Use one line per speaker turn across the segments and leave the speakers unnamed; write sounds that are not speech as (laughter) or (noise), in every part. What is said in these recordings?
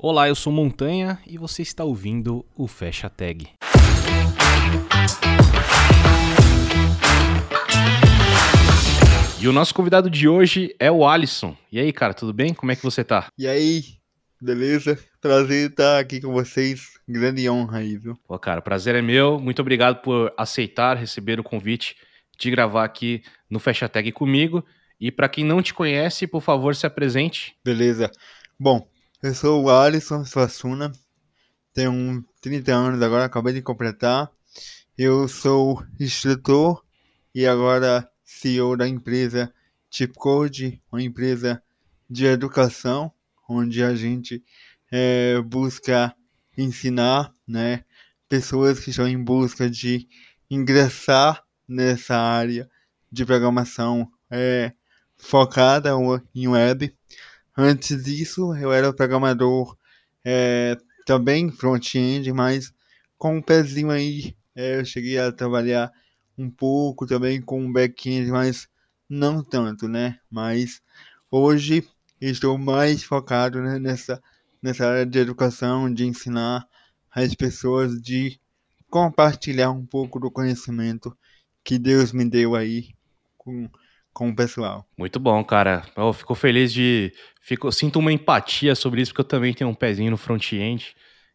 Olá, eu sou Montanha e você está ouvindo o Fecha Tag. E o nosso convidado de hoje é o Alisson. E aí, cara, tudo bem? Como é que você tá?
E aí, beleza? Prazer estar aqui com vocês. Grande honra aí, viu?
Pô, cara, prazer é meu. Muito obrigado por aceitar receber o convite de gravar aqui no Fecha Tag comigo. E para quem não te conhece, por favor, se apresente.
Beleza. Bom, eu sou o Alisson Suassuna, tenho 30 anos agora, acabei de completar. Eu sou instrutor e agora CEO da empresa Tipcode, uma empresa de educação, onde a gente é, busca ensinar né, pessoas que estão em busca de ingressar nessa área de programação é, focada em web Antes disso, eu era programador é, também front-end, mas com um pezinho aí, é, eu cheguei a trabalhar um pouco também com back-end, mas não tanto, né? Mas hoje estou mais focado né, nessa, nessa área de educação, de ensinar as pessoas, de compartilhar um pouco do conhecimento que Deus me deu aí com com o pessoal.
Muito bom, cara. Eu fico feliz de. Fico, sinto uma empatia sobre isso, porque eu também tenho um pezinho no front-end.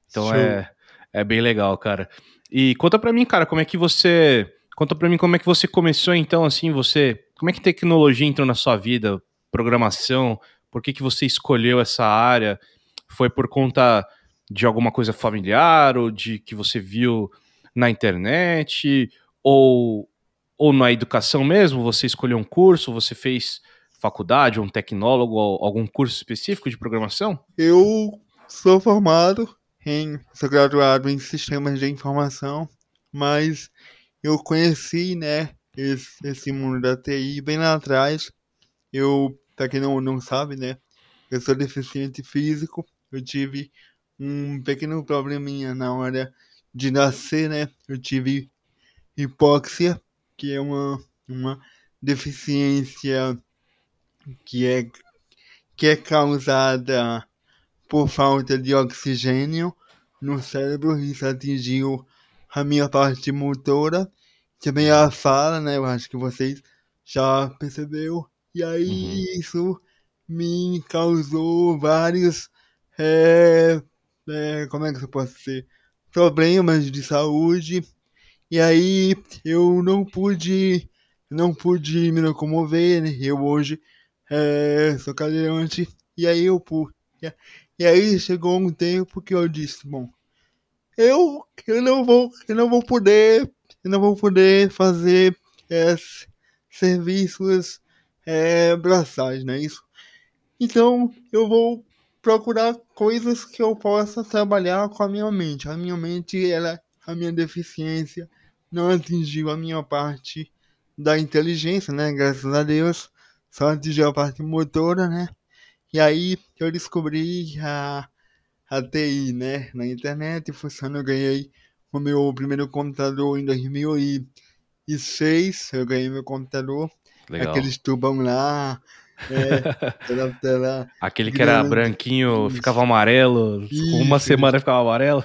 Então é, é bem legal, cara. E conta pra mim, cara, como é que você. Conta pra mim como é que você começou, então, assim, você. Como é que tecnologia entrou na sua vida? Programação? Por que, que você escolheu essa área? Foi por conta de alguma coisa familiar ou de que você viu na internet? Ou ou na educação mesmo? Você escolheu um curso, você fez faculdade, um tecnólogo, algum curso específico de programação?
Eu sou formado em, sou graduado em sistemas de informação, mas eu conheci, né, esse, esse mundo da TI bem lá atrás. Eu, para quem não, não sabe, né, eu sou deficiente físico, eu tive um pequeno probleminha na hora de nascer, né, eu tive hipóxia, que é uma, uma deficiência que é, que é causada por falta de oxigênio no cérebro. Isso atingiu a minha parte motora, também a fala, né? Eu acho que vocês já percebeu. E aí uhum. isso me causou vários, é, é, como é que eu posso dizer, problemas de saúde e aí eu não pude, não pude me locomover, né? Eu hoje é, sou cadeirante. E aí eu pude. E aí chegou um tempo que eu disse, bom, eu, eu não vou, eu não vou poder, eu não vou poder fazer é, serviços é, braçais, não é isso? Então eu vou procurar coisas que eu possa trabalhar com a minha mente. A minha mente, ela, a minha deficiência, não atingiu a minha parte da inteligência, né? Graças a Deus. Só atingiu a parte motora, né? E aí eu descobri a, a TI, né? Na internet, funciona, eu ganhei o meu primeiro computador em 2006. Eu ganhei meu computador. Legal. Aqueles tubão lá, é, (laughs)
Aquele que era branquinho isso. ficava amarelo, isso, uma semana ficava amarelo.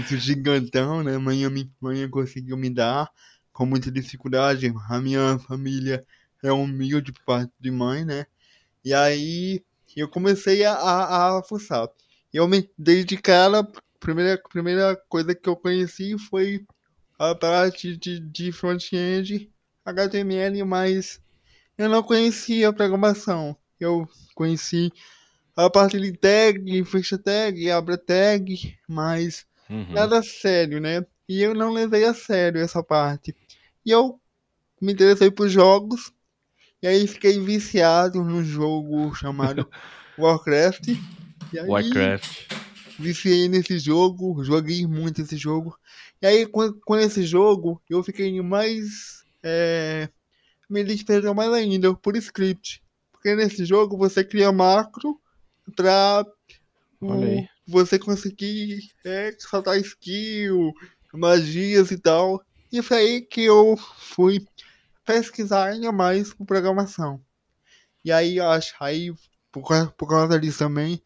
Isso, gigantão, né? Manhã, manhã conseguiu me dar com muita dificuldade. A minha família é humilde por parte de mãe, né? E aí eu comecei a, a, a fuçar. Eu me desde cara, a primeira, primeira coisa que eu conheci foi a parte de, de front-end HTML, mas eu não conhecia a programação. Eu conheci a parte de tag, fecha tag, abre tag, mas uhum. nada sério, né? E eu não levei a sério essa parte. E eu me interessei por jogos, e aí fiquei viciado num jogo chamado (laughs) Warcraft. E aí,
Warcraft.
Viciei nesse jogo, joguei muito esse jogo. E aí, com, com esse jogo, eu fiquei mais é, me despertou mais ainda por script. Porque nesse jogo você cria macro pra um, você conseguir é, soltar skill, magias e tal. E foi aí que eu fui pesquisar ainda mais com programação. E aí eu acho, aí por, por causa disso também,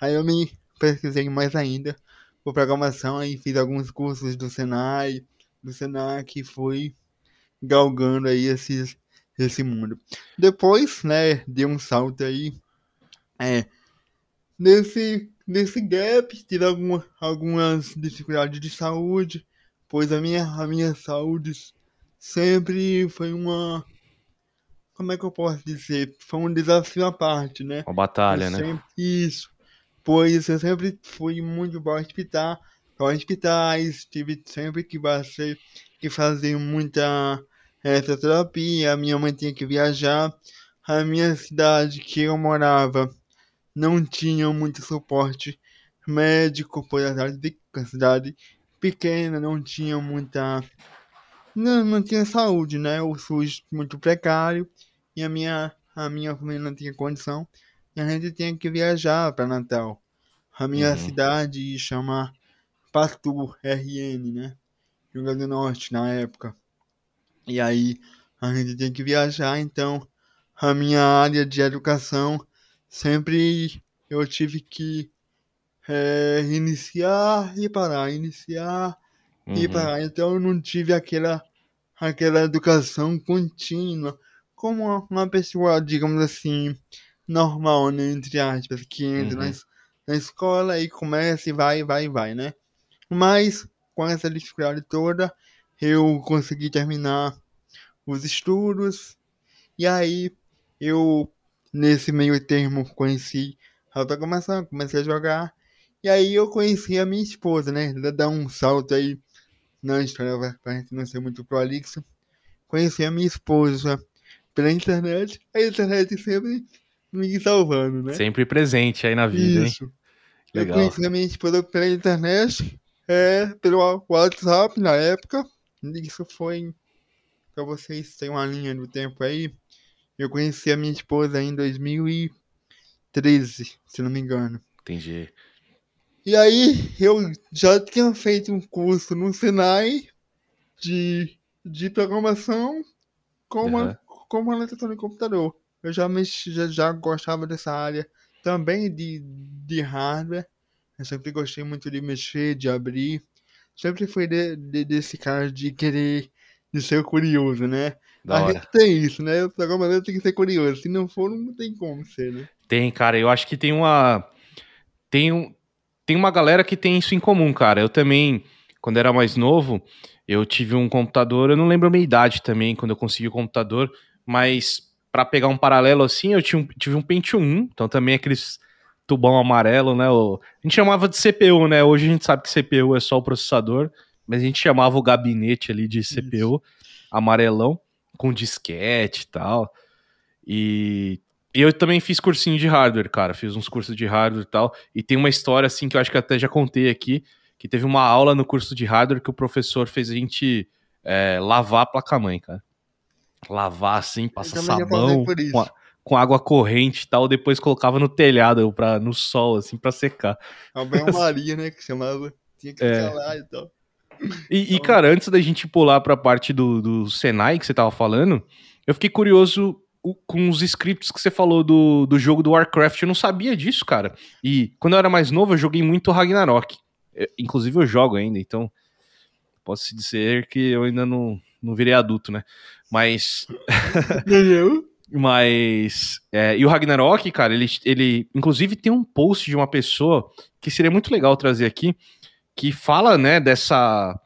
aí eu me pesquisei mais ainda por programação, aí fiz alguns cursos do Senai, do Senac, fui galgando aí esses, esse mundo. Depois, né, dei um salto aí, é, nesse, nesse gap, tive alguma, algumas dificuldades de saúde, pois a minha, a minha saúde sempre foi uma, como é que eu posso dizer, foi um desafio à parte, né?
Uma batalha, né?
sempre- Isso. Pois eu sempre fui muito bom hospital, hospitais, tive sempre que fazer, que fazer muita essa terapia, a minha mãe tinha que viajar, a minha cidade que eu morava não tinha muito suporte médico, por a cidade, pe- a cidade pequena, não tinha muita. Não, não tinha saúde, né? O SUS muito precário e a minha, a minha família não tinha condição e a gente tinha que viajar para Natal. A minha
Uhum.
cidade chama Patu RN, né? Rio Grande do Norte na época. E aí a gente tinha que viajar, então a minha área de educação sempre eu tive que eh, iniciar e parar, iniciar e
Uhum.
parar. Então eu não tive aquela, aquela educação contínua, como uma, uma pessoa, digamos assim, normal, né, entre aspas, que entra na,
Uhum.
es- na escola e começa e vai, vai, vai, né? Mas com essa dificuldade toda, eu consegui terminar os estudos e aí eu, nesse meio termo, conheci a programação, comecei a jogar. E aí eu conheci a minha esposa, né? Dá- um salto aí na história pra- gente não ser muito prolixo. Conheci a minha esposa pela internet. A internet sempre me salvando, né?
Sempre presente aí na vida, hein?
Isso. Eu
Legal.
conheci a minha esposa pela internet, é, pelo WhatsApp na época. Isso foi, pra vocês terem uma linha do tempo aí, eu conheci a minha esposa em 2013, se não me engano.
Entendi.
E aí eu já tinha feito um curso no Senai de, de programação como,
Aham.
como eletrônico computador. Eu já, mexi, já, já gostava dessa área também de, de hardware. Eu sempre gostei muito de mexer, de abrir. Sempre fui de, de- desse cara de querer, de ser curioso, né?
Da
a
hora.
gente tem isso, né? O programador tem que ser curioso. Se não for, não tem como ser, né?
Tem, cara, eu acho que tem uma. Tem, um, tem uma galera que tem isso em comum, cara. Eu também, quando era mais novo, eu tive um computador, eu não lembro a minha idade também, quando eu consegui o computador, mas pra pegar um paralelo assim, eu tinha um- tive um Pentium 1, então também aqueles tubão amarelo, né? o- a gente chamava de CPU, né? Hoje a gente sabe que CPU é só o processador, mas a gente chamava o gabinete ali de CPU, amarelão, com disquete e tal. E eu também fiz cursinho de hardware, cara. Fiz uns cursos de hardware e tal. E tem uma história, assim, que eu acho que até já contei aqui, que teve uma aula no curso de hardware que o professor fez a gente é, lavar a placa-mãe, cara. Lavar, assim, passar sabão
por isso.
com, a- com água corrente e tal. Depois colocava no telhado, pra, no sol, assim, pra secar.
A banho-maria, né? Que chamava. Tinha que
É.
lá e tal.
E, e,
Então-
cara, antes da gente pular pra parte do, do Senai que você tava falando, eu fiquei curioso com os scripts que você falou do, do jogo do Warcraft. Eu não sabia disso, cara. E quando eu era mais novo, eu joguei muito Ragnarok. Eu- inclusive, eu jogo ainda, então posso dizer que eu ainda não, não virei adulto, né? Mas.
Entendeu?
Mas. é, e o Ragnarok, cara, ele, ele. Inclusive, tem um post de uma pessoa que seria muito legal trazer aqui, que fala, né, dessa.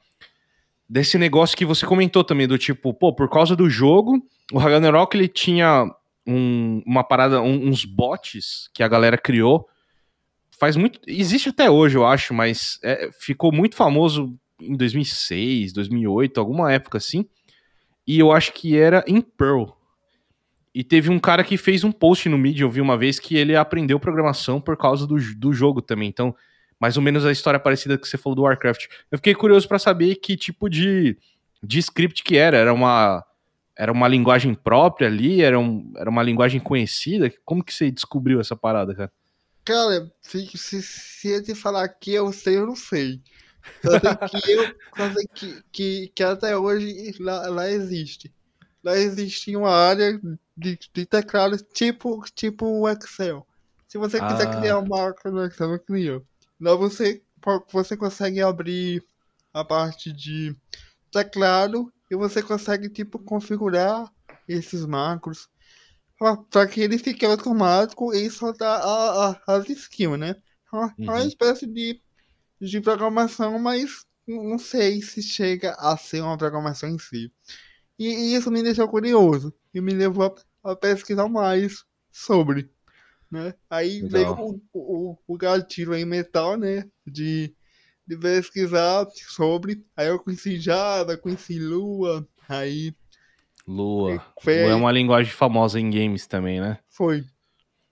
Desse negócio que você comentou também, do tipo, pô, por causa do jogo, o Ragnarok ele tinha um- uma parada, um- uns bots que a galera criou. Faz muito. Existe até hoje, eu acho, mas é, ficou muito famoso em 2006, 2008, alguma época assim. E eu acho que era em Perl. E teve um cara que fez um post no Medium, eu vi uma vez, que ele aprendeu programação por causa do, do jogo também. Então, mais ou menos a história parecida que você falou do Warcraft. Eu fiquei curioso pra saber que tipo de, de script que era. Era uma, era uma linguagem própria ali? Era, um, era uma linguagem conhecida? Como que você descobriu essa parada, cara?
Cara, se, se, se eu te falar que eu sei, eu não sei. Só sei que eu só sei que, que, que até hoje lá, lá existe. Lá existe uma área de, de teclado tipo, tipo o Excel. Se você quiser
Ah.
criar uma marca no Excel, eu crio. lá você, você consegue abrir a parte de teclado e você consegue, tipo, configurar esses macros para que ele fique automático e soltar a, a, as skills, né? É uma, uhum. uma espécie de, de programação, mas não sei se chega a ser uma programação em si. E, e isso me deixou curioso e me levou a, a pesquisar mais sobre. Né? Aí Legal. veio o, o, o gatilho aí metal, né? De, de pesquisar sobre. Aí eu conheci Java, conheci Lua, aí.
Lua. Foi Lua é uma linguagem famosa em games também, né?
Foi.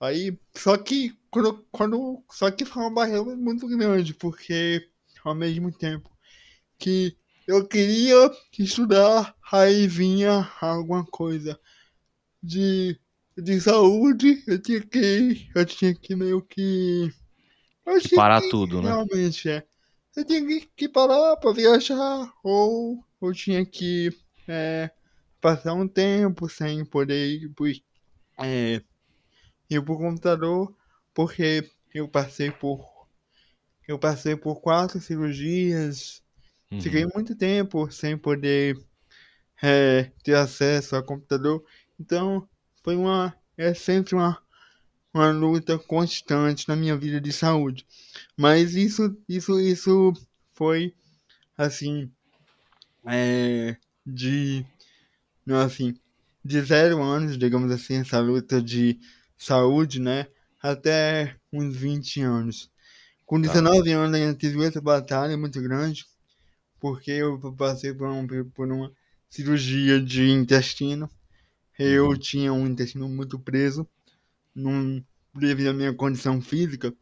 Aí, só que quando, quando só que foi uma barreira muito grande, porque ao mesmo tempo que eu queria estudar, aí vinha alguma coisa de, de saúde, eu tinha que eu tinha que meio que
parar que, tudo,
né? Realmente é. Eu tinha que, que parar para viajar ou eu tinha que é, passar um tempo sem poder ir, é, ir pro computador porque eu passei por eu passei por quatro cirurgias, uhum. fiquei muito tempo sem poder é, ter acesso ao computador, então foi uma é sempre uma uma luta constante na minha vida de saúde, mas isso isso isso foi assim é, de não assim de zero anos, digamos assim, essa luta de saúde, né? até uns 20 anos. Com 19 tá. anos ainda tive outra batalha muito grande, porque eu passei por, um, por uma cirurgia de intestino. Eu uhum. tinha um intestino muito preso, num, devido à minha condição física,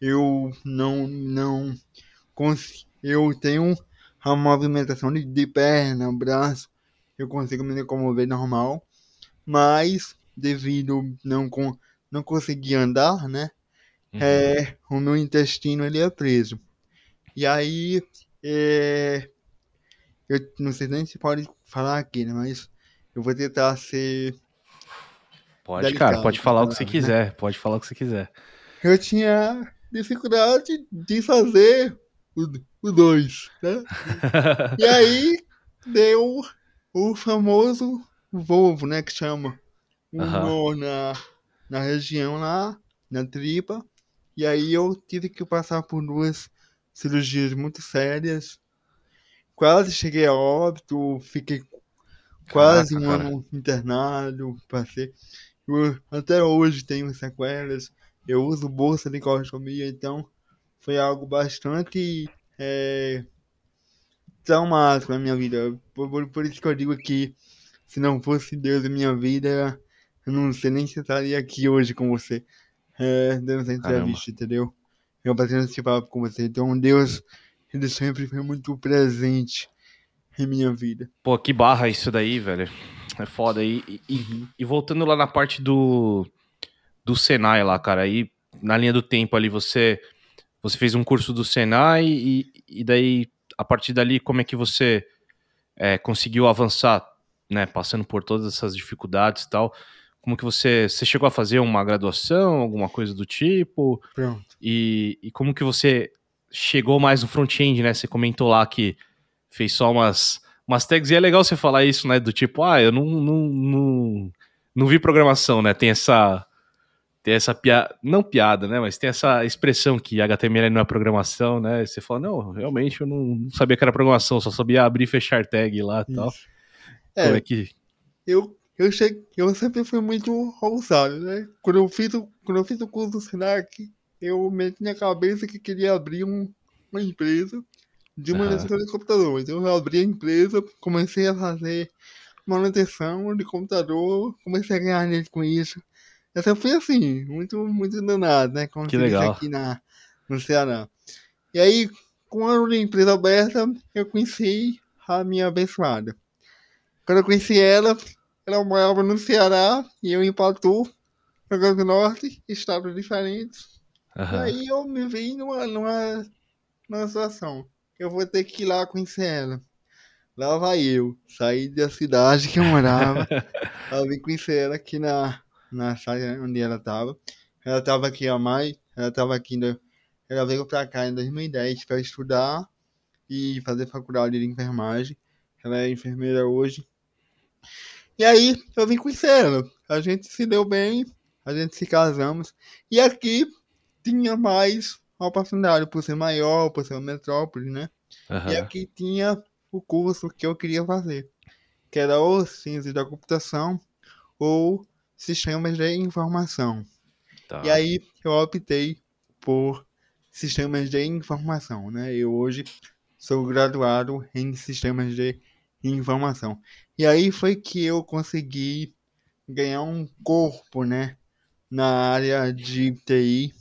eu não, não consigo, eu tenho a movimentação de, de perna, braço, eu consigo me locomover normal, mas devido não com não conseguia andar, né? Uhum. É, o meu intestino ele é preso. E aí, é, eu não sei nem se pode falar aqui, né? Mas eu vou tentar ser.
Pode, delicado, cara, pode falar o que você né? quiser. Pode falar o que você quiser.
Eu tinha dificuldade de fazer o 2, né? (laughs) e aí deu o famoso Volvo, né? Que chama. Um uhum. na, na região lá, na tripa. E aí eu tive que passar por duas cirurgias muito sérias. Quase cheguei a óbito, fiquei quase Caraca, um cara. ano internado, passei. Eu, até hoje tenho sequelas. Eu uso bolsa de colostomia, então foi algo bastante é, traumático na minha vida. Por, por, isso que eu digo que se não fosse Deus em minha vida, eu não sei nem se estaria aqui hoje com você, é, dando essa entrevista, entendeu? Eu batendo esse papo com você. Então, Deus, ele sempre foi muito presente em minha vida.
Pô, que barra isso daí, velho. É foda. E, e, uhum. e voltando lá na parte do, do Senai lá, cara, aí na linha do tempo ali, você, você fez um curso do Senai e, e daí, a partir dali, como é que você é, conseguiu avançar, né, passando por todas essas dificuldades e tal, como que você, você chegou a fazer uma graduação, alguma coisa do tipo?
Pronto.
E, e como que você chegou mais no front-end, né? Você comentou lá que fez só umas, umas tags, e é legal você falar isso, né? Do tipo, ah, eu não, não, não, não vi programação, né? Tem essa, tem essa piada, não piada, né? Mas tem essa expressão que HTML não é programação, né? Você fala, não, realmente eu não sabia que era programação, só sabia abrir e fechar tag lá e tal.
É, Como é que... Eu eu, cheguei, eu sempre fui muito ousado, né? Quando eu fiz o, quando eu fiz o curso do Senac, eu meti na cabeça que queria abrir um, uma empresa de manutenção uhum. de computadores. Eu abri a empresa, comecei a fazer manutenção de computador, comecei a ganhar dinheiro com isso. Eu sempre fui assim, muito, muito danado, né?
Como que legal.
aqui na, no Ceará. E aí, com a empresa aberta, eu conheci a minha abençoada. Quando eu conheci ela, ela morava no Ceará e eu em Patu, Rio Grande do Norte, estados diferentes. Uhum. Aí eu me vi numa, numa, numa situação. Eu vou ter que ir lá conhecer ela. Lá vai eu, saí da cidade que eu morava. (laughs) eu vim conhecer ela aqui na, na cidade onde ela estava. Ela estava aqui há mais, ela estava aqui, ela veio para cá em 2010 para estudar e fazer faculdade de enfermagem. Ela é enfermeira hoje. E aí eu vim conhecer ela. A gente se deu bem, a gente se casamos. E aqui tinha mais oportunidade por ser maior, por ser uma metrópole, né? Uhum. E aqui tinha o curso que eu queria fazer, que era ou ciência da computação ou sistemas de informação. Tá. E aí eu optei por sistemas de informação, né? Eu hoje sou graduado em sistemas de informação. E aí foi que eu consegui ganhar um corpo, né? Na área de TI,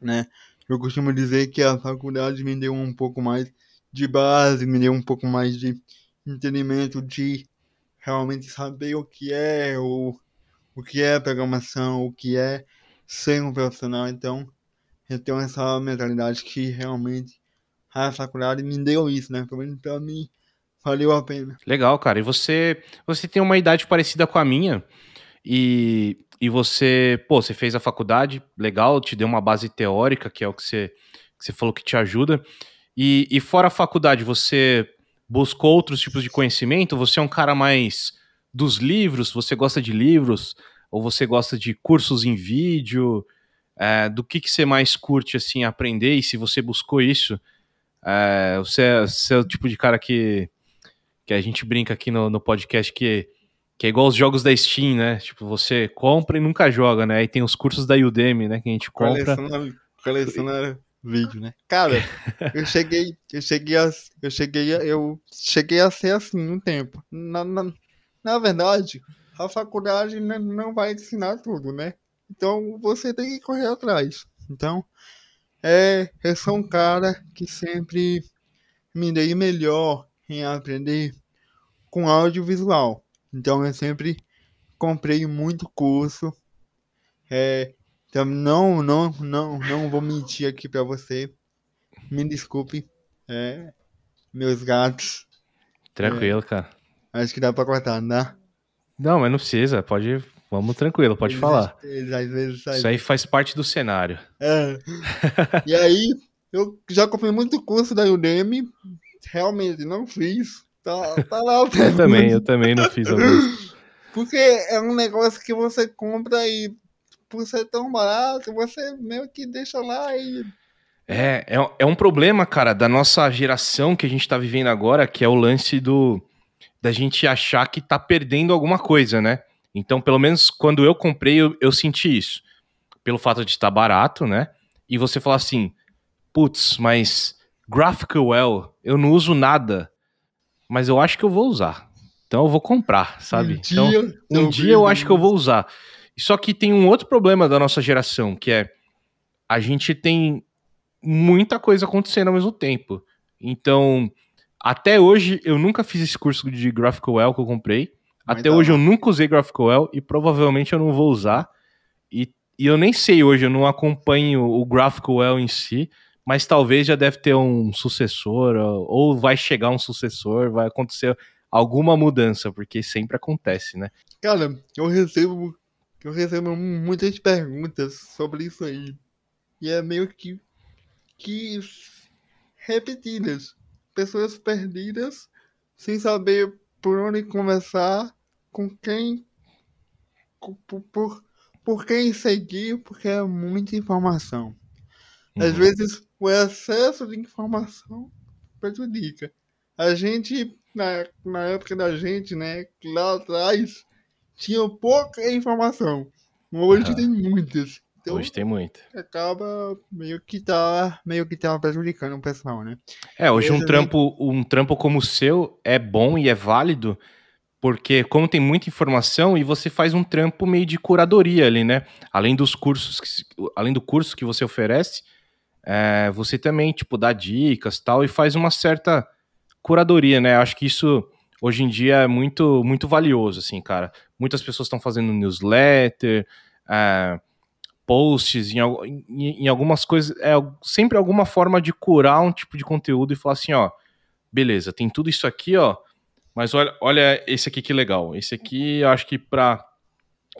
né? Eu costumo dizer que a faculdade me deu um pouco mais de base, me deu um pouco mais de entendimento de realmente saber o que é o, o que é programação, o que é ser um profissional. Então, eu tenho essa mentalidade que realmente a faculdade me deu isso, né? Pelo menos pra mim, valeu a pena.
Legal, cara. E você, você tem uma idade parecida com a minha e, e você, pô, você fez a faculdade, legal, te deu uma base teórica, que é o que você, que você falou que te ajuda. E, e fora a faculdade, você buscou outros tipos de conhecimento? Você é um cara mais dos livros? Você gosta de livros? Ou você gosta de cursos em vídeo? É, do que, que você mais curte assim aprender? E se você buscou isso, é, você, é, você, é, o tipo de cara que, que a gente brinca aqui no, no podcast que, que é igual os jogos da Steam, né? Tipo, você compra e nunca joga, né? Aí tem os cursos da Udemy, né? Que a gente compra.
Coleciona, vídeo, né? Cara, eu cheguei, eu cheguei a, eu cheguei a, eu cheguei a ser assim um tempo. Na, na, na verdade, a faculdade não vai ensinar tudo, né? Então você tem que correr atrás. Então, é, eu sou um cara que sempre me dei melhor em aprender com audiovisual. Então eu sempre comprei muito curso. É, então não, não, não, não vou mentir aqui para você. Me desculpe, é, meus gatos.
Tranquilo, é, cara.
Acho que dá para cortar, não dá?
Não, mas não precisa, pode. Vamos tranquilo, pode eles, falar. Eles, às vezes, Isso aí faz parte do cenário.
É. e aí, eu já comprei muito curso da Udemy, realmente não fiz. Tá, tá lá
o (laughs) Eu também, eu também não fiz alguns.
Porque é um negócio que você compra e por ser tão barato, você meio que deixa lá e.
É, é, é um problema, cara, da nossa geração que a gente tá vivendo agora, que é o lance do da gente achar que tá perdendo alguma coisa, né? Então, pelo menos quando eu comprei, eu, eu senti isso. Pelo fato de estar barato, né? E você falar assim, putz, mas GraphQL, eu não uso nada, mas eu acho que eu vou usar. Então eu vou comprar, sabe? Um então, dia, um dia eu acho que eu vou usar. Só que tem um outro problema da nossa geração, que é a gente tem muita coisa acontecendo ao mesmo tempo. Então, até hoje eu nunca fiz esse curso de GraphQL que eu comprei. Até tá hoje eu nunca usei GraphQL e provavelmente eu não vou usar. E, e eu nem sei hoje, eu não acompanho o GraphQL em si, mas talvez já deve ter um sucessor, ou vai chegar um sucessor, vai acontecer alguma mudança, porque sempre acontece, né?
Cara, eu recebo, eu recebo muitas perguntas sobre isso aí. E é meio que, que repetidas. Pessoas perdidas, sem saber por onde começar, com quem. Por, por, por quem seguir, porque é muita informação. Uhum. Às vezes o excesso de informação prejudica. A gente, na, na época da gente, né, lá atrás, tinha pouca informação. Hoje uhum. tem muitas.
Então, Hoje tem muito.
Acaba meio que tá, meio que tá prejudicando o pessoal, né?
É, hoje um trampo, um trampo como o seu é bom e é válido, porque como tem muita informação e você faz um trampo meio de curadoria ali, né? Além dos cursos, que, além do curso que você oferece, é, você também tipo dá dicas tal e faz uma certa curadoria, né? Acho que isso hoje em dia é muito muito valioso, assim, cara. Muitas pessoas estão fazendo newsletter, é, posts, em, em, em, algumas coisas, é sempre alguma forma de curar um tipo de conteúdo e falar assim, ó, beleza, tem tudo isso aqui, ó, mas olha, olha esse aqui que legal. Esse aqui, eu acho que para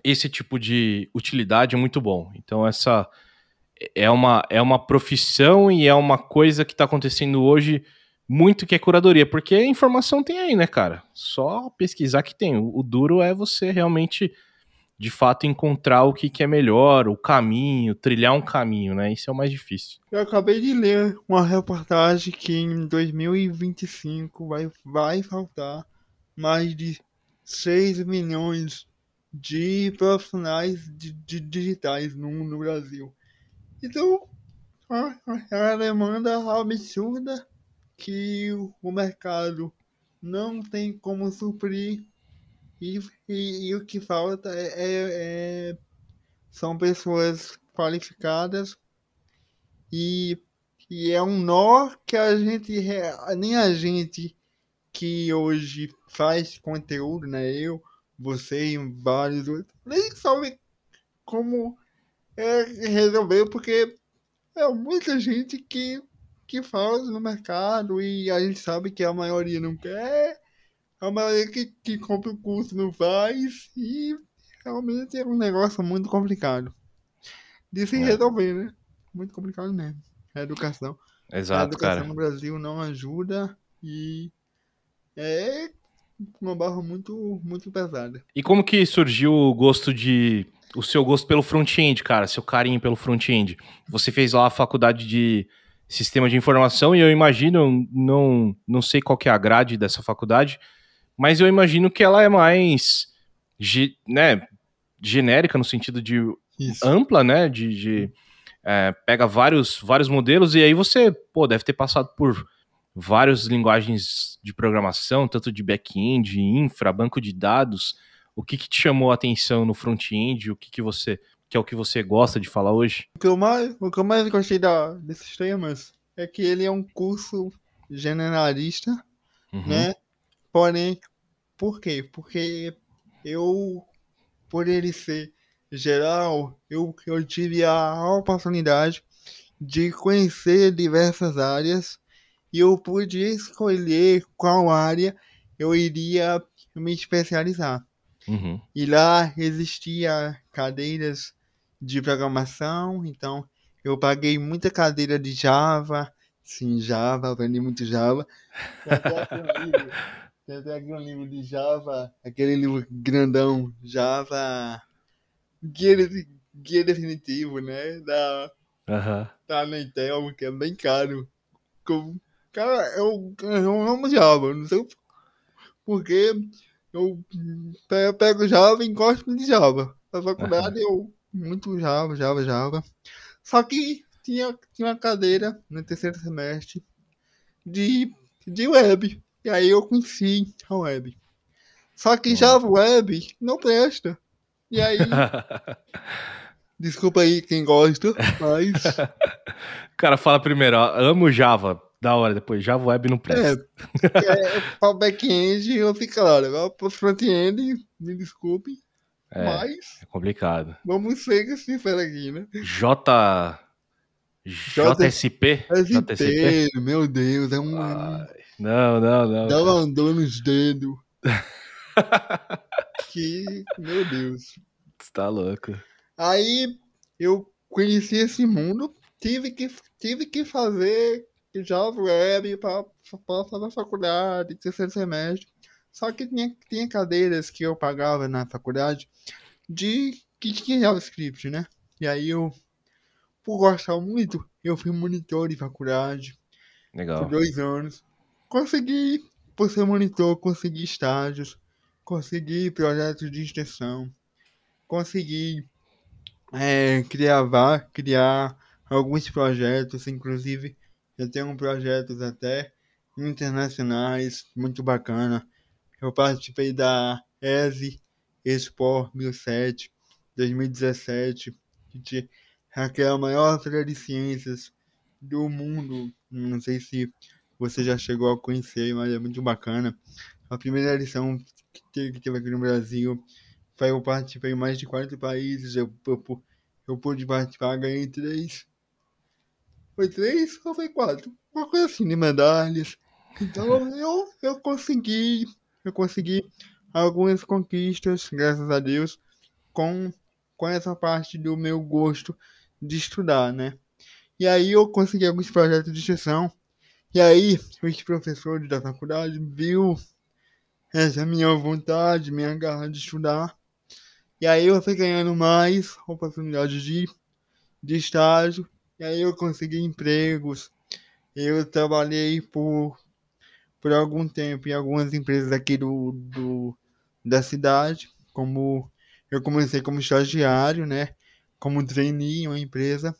esse tipo de utilidade é muito bom. Então essa é uma, é uma profissão e é uma coisa que está acontecendo hoje muito que é curadoria, porque a informação tem aí, né, cara? Só pesquisar que tem. O, o duro é você realmente, de fato, encontrar o que, que é melhor, o caminho, trilhar um caminho, né? Isso é o mais difícil.
Eu acabei de ler uma reportagem que em 2025 vai, vai faltar mais de 6 milhões de profissionais de, de digitais no, no Brasil. Então, é uma demanda absurda que o mercado não tem como suprir e, e, e o que falta é, é, é, são pessoas qualificadas e, e é um nó que a gente nem a gente que hoje faz conteúdo, né? Eu, você e vários outros, nem sabe como é, resolver, porque é muita gente que que faz no mercado e a gente sabe que a maioria não quer, a maioria que, que compra o curso não faz e realmente é um negócio muito complicado de se é. resolver, né? Muito complicado mesmo. A educação.
Exato,
a educação
cara.
no Brasil não ajuda e é uma barra muito, muito pesada.
E como que surgiu o gosto de. O seu gosto pelo front-end, cara? Seu carinho pelo front-end? Você fez lá a faculdade de sistema de informação, e eu imagino, não, não sei qual que é a grade dessa faculdade, mas eu imagino que ela é mais né, genérica no sentido de Isso. ampla, né? De, de é, pega vários, vários modelos, e aí você pô, deve ter passado por várias linguagens de programação, tanto de back-end, infra, banco de dados. O que, que te chamou a atenção no front-end? O que, que você que é o que você gosta de falar hoje?
O que eu mais, o que eu mais gostei da, desses temas é que ele é um curso generalista, uhum. né? Porém, por quê? Porque eu, por ele ser geral, eu, eu tive a oportunidade de conhecer diversas áreas e eu pude escolher qual área eu iria me especializar. Uhum. E lá existia cadeiras de programação, então eu paguei muita cadeira de Java, sim, Java, aprendi muito Java. (laughs) Tem até aqui um livro de Java, aquele livro grandão, Java, guia, guia definitivo, né, da,
uhum.
da Intel, que é bem caro. Cara, eu, eu amo Java, não sei porque eu pego Java e gosto de Java. Na faculdade uhum. eu muito Java, Java, Java. Só que tinha, tinha uma cadeira no terceiro semestre de, de web. E aí eu conheci a web. Só que Java Web não presta. E aí. (laughs) desculpa aí quem gosta, mas. (laughs)
o cara fala primeiro, ó, amo Java. Da hora, depois Java Web não presta.
É, é para back-end eu fico claro. Para front-end, me desculpe.
É,
mas.
É complicado.
Vamos ser sinceros aqui, né?
J. JSP?
JSP, meu Deus, é um.
Ai, não, não, não.
Dá uma dor nos dedos. (laughs) que. Meu Deus.
Você tá louco.
Aí eu conheci esse mundo, tive que, tive que fazer Java Web para fazer a faculdade, terceiro semestre. Só que tinha, tinha cadeiras que eu pagava na faculdade de que tinha JavaScript, né? E aí eu, por gostar muito, eu fui monitor de faculdade.
Legal.
Por dois anos. Consegui, por ser monitor, consegui estágios, consegui projetos de extensão, consegui é, criar, criar alguns projetos, inclusive eu tenho projetos até internacionais, muito bacana. Eu participei da ESE Expo 2007, 2017, que é a maior feira de ciências do mundo. Não sei se você já chegou a conhecer, mas é muito bacana. A primeira edição que teve, que teve aqui no Brasil foi eu participei em mais de 40 países. Eu, eu, eu pude participar, ganhei três. Foi três ou foi quatro? Uma coisa assim de medalhas. Então eu, eu consegui eu consegui algumas conquistas, graças a Deus, com, com essa parte do meu gosto de estudar, né? E aí eu consegui alguns projetos de extensão. E aí os professores da faculdade viu essa minha vontade, minha garra de estudar. E aí eu fui ganhando mais oportunidades de, de estágio. E aí eu consegui empregos. Eu trabalhei por, por algum tempo em algumas empresas aqui do, do, da cidade. Como eu comecei como estagiário, né? Como trainee em uma empresa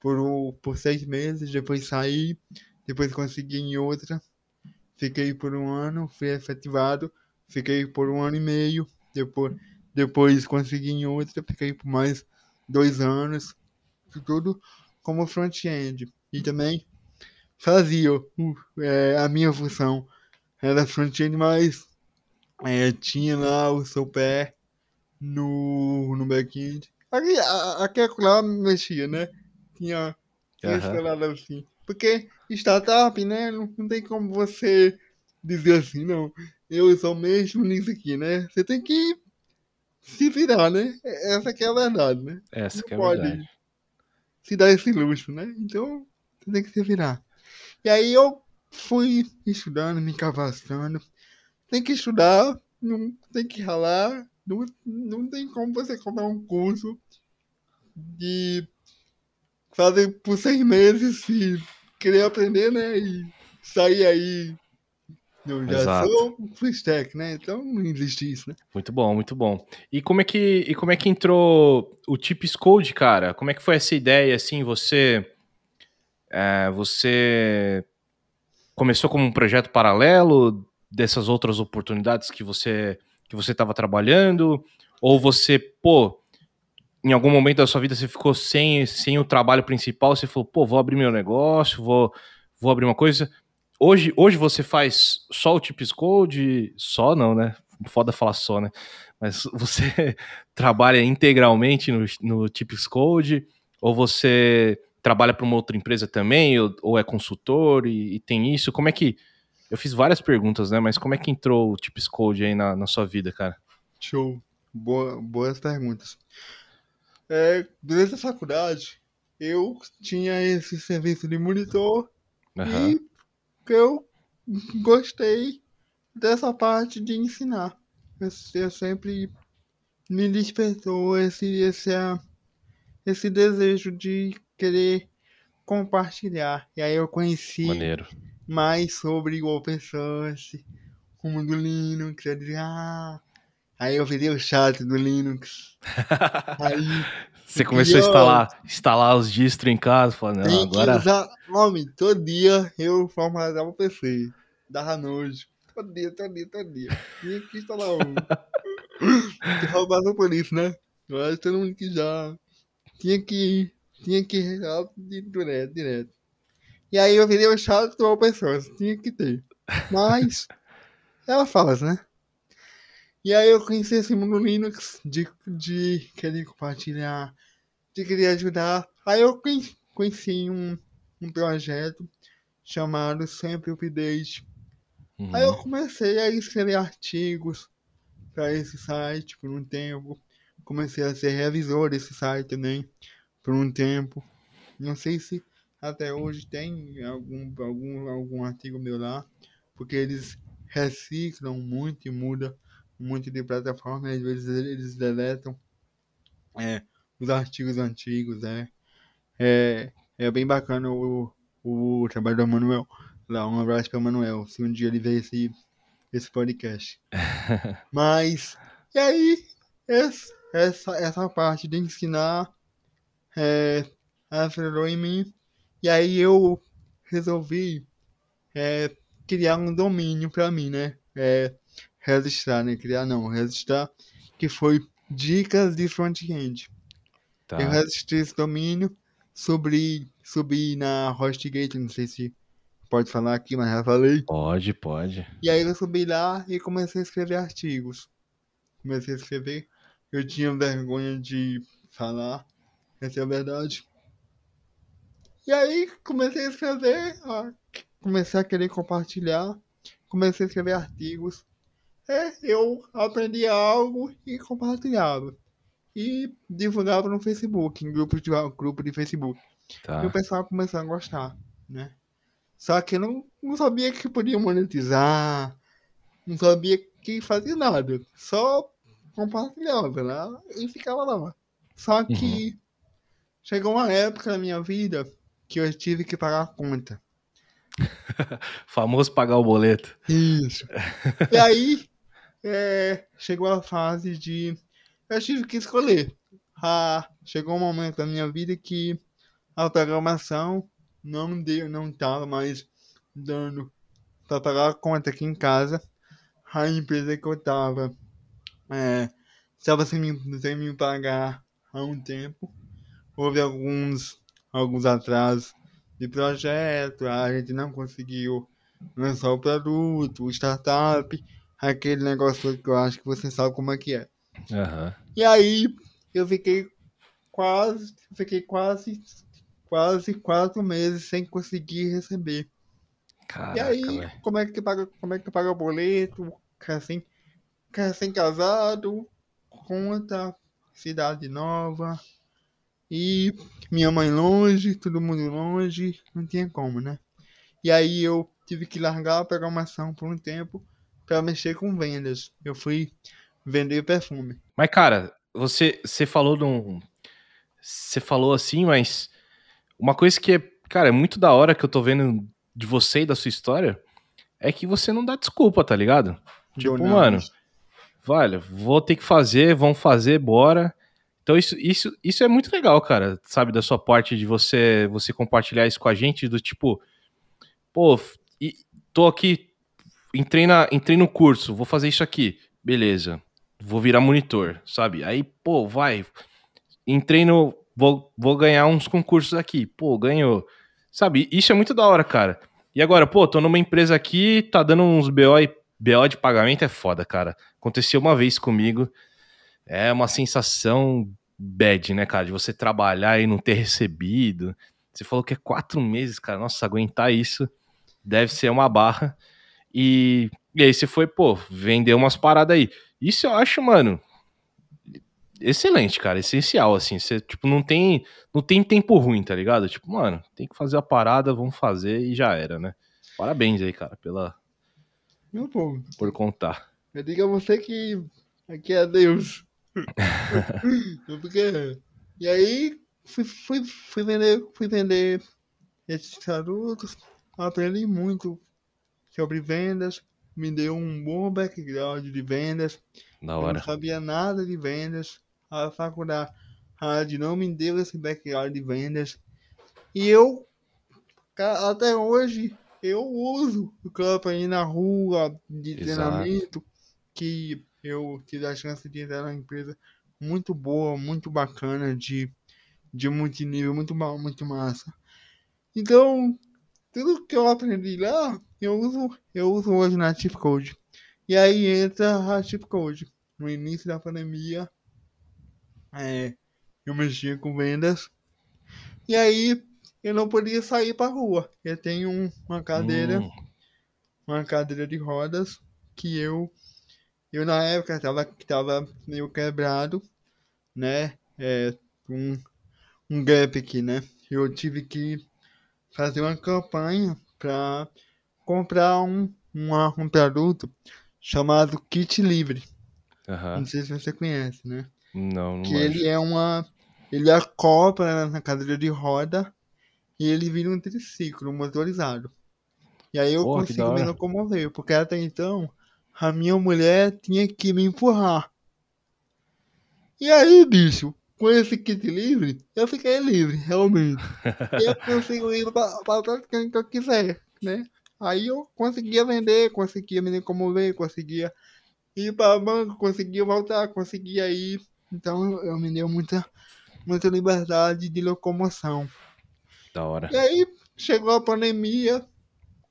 por, por seis meses, depois saí, depois consegui em outra, fiquei por um ano, fui efetivado, fiquei por um ano e meio, depois, depois consegui em outra, fiquei por mais dois anos, tudo como front-end. E também fazia uh, é, a minha função era front-end, mas é, tinha lá o seu pé no, no back-end. Aqui, aqui lá mexia, né? tinha, tinha uhum. assim. Porque startup, né? Não, não tem como você dizer assim, não. Eu sou mesmo nisso aqui, né? Você tem que se virar, né? Essa que é a verdade, né?
Essa não que é a pode verdade.
Se dar esse luxo, né? Então, você tem que se virar. E aí eu fui estudando, me cavaçando. Tem que estudar, não tem que ralar, não, não tem como você comprar um curso de fazem por seis meses e querer aprender, né? E sair aí. Eu já Exato. sou full stack, né? Então não existe isso, né?
Muito bom, muito bom. E como é que, e como é que entrou o Tips Code, cara? Como é que foi essa ideia, assim, você... É, você começou como um projeto paralelo dessas outras oportunidades que você que você estava trabalhando? Ou você, pô, em algum momento da sua vida você ficou sem, sem o trabalho principal, você falou, pô, vou abrir meu negócio, vou, vou abrir uma coisa. Hoje, hoje você faz só o Tips Code? Só não, né? Foda falar só, né? Mas (laughs) você trabalha integralmente no, no Tips Code? Ou você trabalha para uma outra empresa também? Ou, ou é consultor e, e, tem isso? Como é que. Eu fiz várias perguntas, né? Mas como é que entrou o Tips Code aí na, na sua vida, cara?
Show. Boa, boas perguntas. É, durante a faculdade, eu tinha esse serviço de monitor uhum. e eu gostei dessa parte de ensinar. Eu, eu sempre me despertou esse, esse, esse desejo de querer compartilhar. E aí eu conheci
Maneiro.
mais sobre o open source, como do Linux. Eu dizia, ah, Aí eu virei o chat do Linux. (laughs)
Aí. Você começou a instalar, instalar os distros em casa, falando, não, agora. Usar,
homem, todo dia eu formatava o PC. Dava nojo. Todo dia, todo dia, todo dia. Tinha que instalar um. que roubava por isso, né? Mas todo mundo que já. Tinha que. Tinha que direto, direto. E aí eu virei o chat do open source. Tinha que ter. Mas. Ela fala, né? E aí eu conheci esse mundo Linux de, de querer compartilhar, de querer ajudar. Aí eu conheci um, um projeto chamado Sempre Update. Uhum. Aí eu comecei a escrever artigos para esse site por um tempo. Comecei a ser revisor desse site também por um tempo. Não sei se até hoje tem algum, algum, algum artigo meu lá, porque eles reciclam muito e mudam muito de plataforma, às vezes eles deletam é, os artigos antigos, né? É, é bem bacana o, o trabalho do Manuel. Lá, um abraço para o Manuel, se um dia ele ver esse, esse podcast. (laughs) Mas, e aí, essa, essa, essa parte de ensinar é, acelerou em mim. E aí eu resolvi é, criar um domínio para mim, né? É, registrar, né? Criar não, registrar, que foi dicas de front-end. Tá. Eu registrei esse domínio, sobre, subi na HostGate, não sei se pode falar aqui, mas já falei.
Pode, pode.
E aí eu subi lá e comecei a escrever artigos. Comecei a escrever. Eu tinha vergonha de falar, essa é a verdade. E aí comecei a escrever, comecei a querer compartilhar, comecei a escrever artigos. É, eu aprendi algo e compartilhava. e divulgava no Facebook, em grupo de, grupo de Facebook.
Tá.
E o pessoal começou a gostar, né? Só que eu não, não sabia que podia monetizar, não sabia que fazia nada. Só compartilhava lá e ficava lá. Só que chegou uma época na minha vida que eu tive que pagar a conta. (laughs)
Famoso pagar o boleto.
Isso. E aí é, chegou a fase de. Eu tive que escolher. Ah, chegou um momento da minha vida que a programação não deu, não estava mais dando para pagar a conta aqui em casa. A empresa que eu estava é, estava sem me, sem me pagar há um tempo. Houve alguns, alguns atrasos de projeto, a gente não conseguiu lançar o produto, o startup, aquele negócio que eu acho que você sabe como é que é.
Aham.
E aí eu fiquei quase, fiquei quase, quase quatro meses sem conseguir receber.
Caraca,
e aí, como é que paga, como é que paga o boleto? Recém, recém casado, conta, cidade nova. E minha mãe longe, todo mundo longe, não tinha como, né? E aí eu tive que largar a programação por um tempo para mexer com vendas. Eu fui vender perfume.
Mas, cara, você, você falou de um. Você falou assim, mas uma coisa que é, cara, é muito da hora que eu tô vendo de você e da sua história é que você não dá desculpa, tá ligado? Tipo,
não.
mano, Olha, vou ter que fazer, vamos fazer, bora. Então isso, isso, isso é muito legal, cara, sabe, da sua parte de você você compartilhar isso com a gente, do tipo, pô, e tô aqui, entrei, na, entrei no curso, vou fazer isso aqui, beleza, vou virar monitor, sabe? Aí, pô, vai, entrei no, vou, vou ganhar uns concursos aqui, pô, ganhou, sabe? Isso é muito da hora, cara. E agora, pô, tô numa empresa aqui, tá dando uns BO, BO de pagamento, é foda, cara. Aconteceu uma vez comigo, é uma sensação bad, né, cara? De você trabalhar e não ter recebido. Você falou que é quatro meses, cara. Nossa, aguentar isso deve ser uma barra. E, e aí você foi, pô, vender umas paradas aí. Isso eu acho, mano, excelente, cara. Essencial, assim. Você, tipo, não tem, não tem tempo ruim, tá ligado? Tipo, mano, tem que fazer a parada, vamos fazer e já era, né? Parabéns aí, cara, pela,
Meu povo,
por contar.
eu digo a você que aqui é Deus. (laughs) Porque... E aí fui, fui, fui vender, fui vender esses produtos, aprendi muito sobre vendas, me deu um bom background de vendas.
Da
Eu não
hora.
sabia nada de vendas. A faculdade não me deu esse background de vendas. E eu, até hoje, eu uso o campo aí na rua de
Exato.
treinamento, que eu tive a chance de entrar na empresa muito boa, muito bacana, de, de multinível, muito, muito massa. Então, tudo que eu aprendi lá, eu uso, eu uso hoje na Chip Code. E aí entra a Chip Code. No início da pandemia, é, eu mexia com vendas. E aí eu não podia sair pra rua. Eu tenho um- uma cadeira,
Hum,
uma cadeira de rodas que eu, eu na época tava, tava meio quebrado, né? É, um, um gap aqui, né? Eu tive que fazer uma campanha para comprar um, uma- um produto chamado Kit Livre.
aham.
Não sei se você conhece, né?
Não, não
que
manjo.
ele é uma. Ele acopla na cadeira de roda e ele vira um triciclo motorizado. E aí eu
Porra,
consigo me locomover, porque até então a minha mulher tinha que me empurrar. E aí, bicho, com esse kit livre, eu fiquei livre, realmente. (laughs) Eu consigo ir para praticamente que eu quiser, né? Aí eu conseguia vender, conseguia me locomover, conseguia ir para banco, conseguia voltar, conseguia ir. Então eu me deu muita, muita liberdade de locomoção.
Da hora.
E aí chegou a pandemia,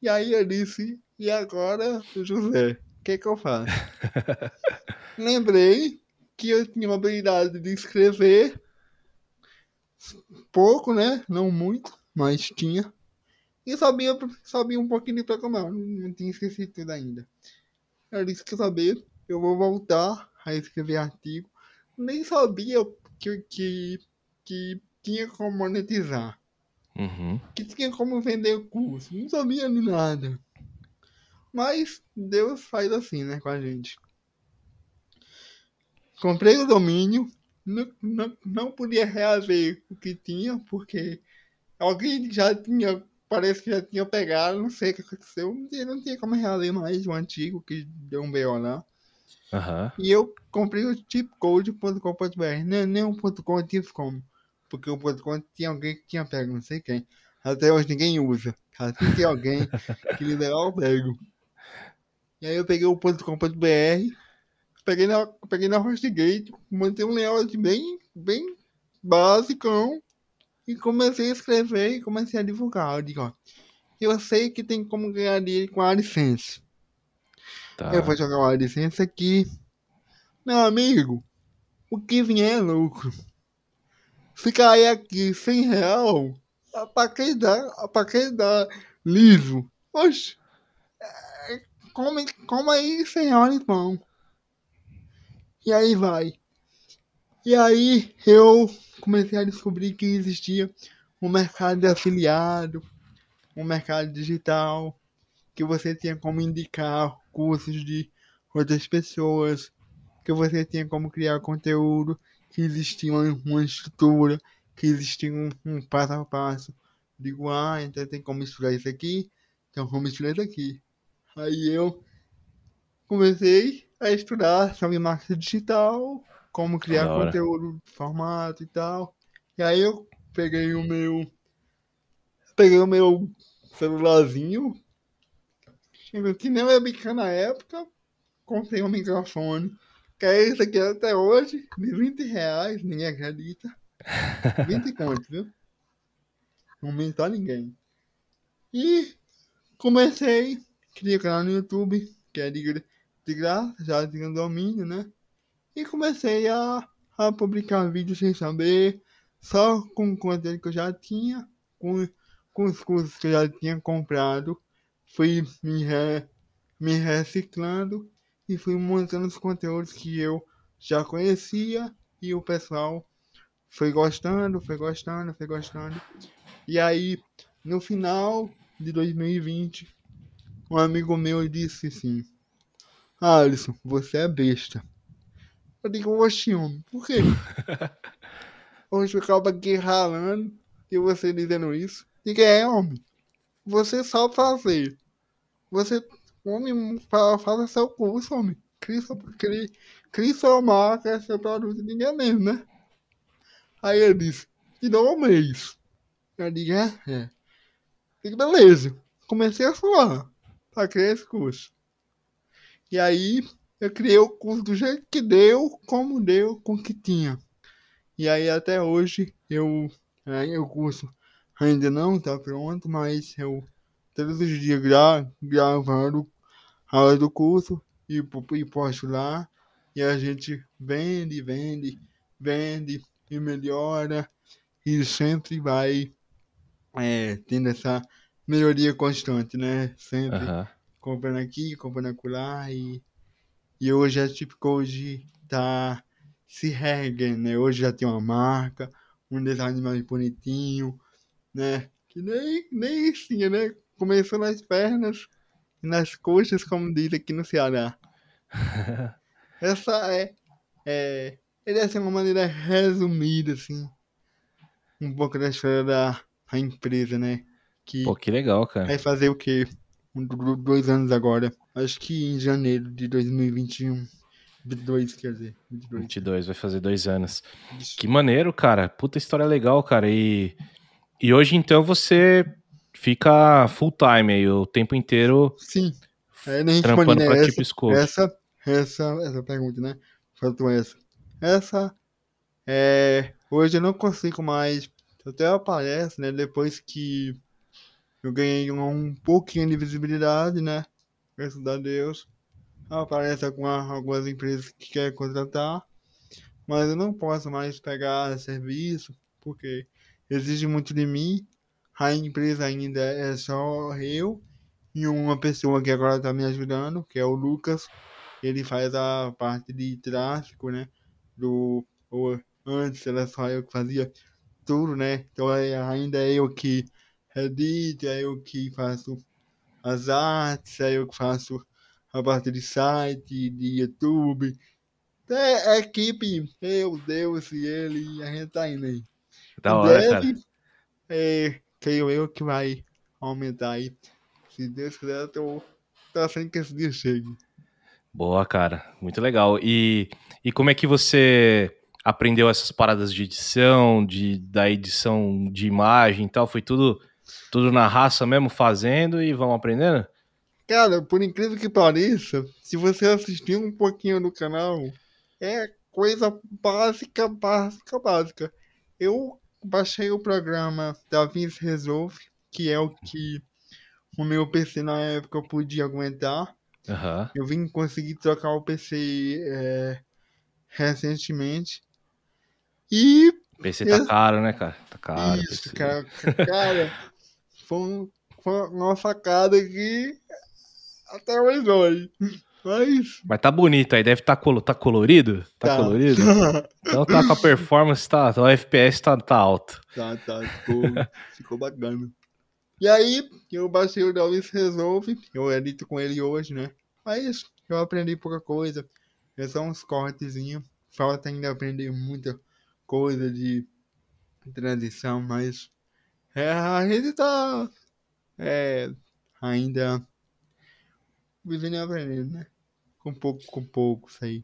e aí eu disse, e agora, José, o que que eu faço? (laughs) Lembrei que eu tinha uma habilidade de escrever, pouco, né? Não muito, mas tinha. E sabia, sabia um pouquinho de programar, não, tinha esquecido tudo ainda. Eu disse que saber, eu vou voltar a escrever artigo nem sabia que, que, que tinha como monetizar.
Uhum.
Que tinha como vender curso. Não sabia de nada. Mas Deus faz assim, né, com a gente. Comprei o domínio. Não, não, não podia reaver o que tinha, porque alguém já tinha. Parece que já tinha pegado, não sei o que aconteceu. Não tinha como reaver mais o antigo, que deu um BO lá.
Uhum.
E eu comprei o chipcode.com.br, não é nem um .com eu tive como. Porque o .com tinha alguém que tinha pego, não sei quem. Até hoje ninguém usa. Assim tem alguém que (laughs) liberar o pego. E aí eu peguei o .com.br, peguei na, peguei na HostGate, montei um layout bem, bem basicão e comecei a escrever e comecei a divulgar. Eu digo, ó, eu sei que tem como ganhar dinheiro com a licença.
Tá.
Eu vou jogar uma licença aqui. Meu amigo, o que vier é lucro. Se cair aqui 100 real, pra quem dá, pra quem dá liso, oxe, é, come, come aí 100 reais de pão. E aí vai. E aí eu comecei a descobrir que existia um mercado de afiliado, um mercado digital, que você tinha como indicar cursos de outras pessoas, que você tinha como criar conteúdo, que existia uma, estrutura, que existia um, um, passo a passo. Digo, ah, então tem como misturar isso aqui, então vamos misturar isso aqui. Aí eu comecei a estudar sobre marketing digital, como criar conteúdo de formato e tal. E aí eu peguei o meu. Peguei o meu celularzinho, que nem webcam na época, comprei um microfone, que é esse aqui até hoje, de 20 reais, ninguém acredita. (laughs) 20 contos, viu? Não mentou ninguém. E comecei, criei canal no YouTube, que é de, de graça, já tinha domínio, né? E comecei a, a publicar vídeos sem saber, só com o conteúdo que eu já tinha, com, com os cursos que eu já tinha comprado fui me, re, me reciclando e fui montando os conteúdos que eu já conhecia e o pessoal foi gostando, foi gostando, foi gostando. E aí, no final de 2020, um amigo meu disse assim: Alisson, você é besta. Eu digo, homem, por quê? Hoje eu acabo aqui ralando e você dizendo isso. Diga, é, homem, você sabe fazer. Você, homem, faça seu curso, homem. Crie, crie, crie sua marca, seu produto, ninguém mesmo, né? Aí ele disse, te dou um mês. Eu digo, é, é. Digo, beleza. Comecei a suar pra criar esse curso. E aí, eu criei o curso do jeito que deu, como deu, com o que tinha. E aí, até hoje, eu, aí, o curso ainda não tá pronto, mas eu todos os dias gra gravando a aula do curso e, e posto lá. E a gente vende, vende, vende e melhora. E sempre vai é, tendo essa melhoria constante, né? Sempre
Aham.
Comprando aqui, comprando acolá. E, e hoje a Chip Code tá se reerguendo, né? Hoje já tem uma marca, um design mais bonitinho, né? Que nem, nem tinha, né? Começou nas pernas e nas coxas, como diz aqui no Ceará. (laughs) Essa é, é. Ele é assim, uma maneira resumida, assim. Um pouco da história da empresa, né? Que
Pô, que legal, cara.
vai fazer o quê? Do- dois anos agora. Acho que em janeiro de 2021. 22, quer dizer. 22.
22, vai fazer dois anos.
Isso.
Que maneiro, cara. Puta história legal, cara. E, e hoje, então, você fica full time aí, o tempo inteiro
Sim. É,
trampando
né?
pra
Essa,
Chip Scope.
essa, essa, essa pergunta, né? Faltou essa. Essa, é, hoje eu não consigo mais, até aparece, né? Depois que eu ganhei um, pouquinho de visibilidade, né? Graças a Deus. Aparece alguma, algumas empresas que querem contratar, mas eu não posso mais pegar serviço, porque exige muito de mim. A empresa ainda é só eu e uma pessoa que agora está me ajudando, que é o Lucas. Ele faz a parte de tráfego, né? Do, antes era só eu que fazia tudo, né? Então é, ainda é eu que edito, é eu que faço as artes, é eu que faço a parte de site, de YouTube. É equipe, eu, Deus e ele, a gente tá indo aí.
Da hora, Deve, cara.
É, creio eu que vai aumentar aí. Se Deus quiser, eu tô torcendo que esse dia chegue.
Boa, cara. Muito legal. E, e como é que você aprendeu essas paradas de edição, de, da edição de imagem e tal? Foi tudo, tudo na raça mesmo, fazendo e vamos aprendendo?
Cara, por incrível que pareça, se você assistir um pouquinho no canal, é coisa básica, básica, básica. Eu baixei o programa DaVinci Resolve, que é o que o meu PC na época eu podia aguentar.
Uhum.
Eu vim conseguir trocar o PC é, recentemente. E.
O PC tá caro, né, cara? Tá caro.
Isso, cara. Cara, foi, um, foi uma facada que até hoje hoje. Mas...
Mas tá bonito aí, deve estar tá, colo tá colorido? Tá, tá, colorido? (laughs) então tá com a performance, tá, o FPS tá, tá alto.
Tá, tá, ficou, (laughs) ficou bacana. E aí, eu baixei o Dalvis Resolve, eu edito com ele hoje, né? Mas eu aprendi pouca coisa, é só uns cortezinhos. Falta ainda aprender muita coisa de transição, mas é, a gente tá é, ainda vivendo e aprendendo, né? Com pouco, com pouco, isso aí.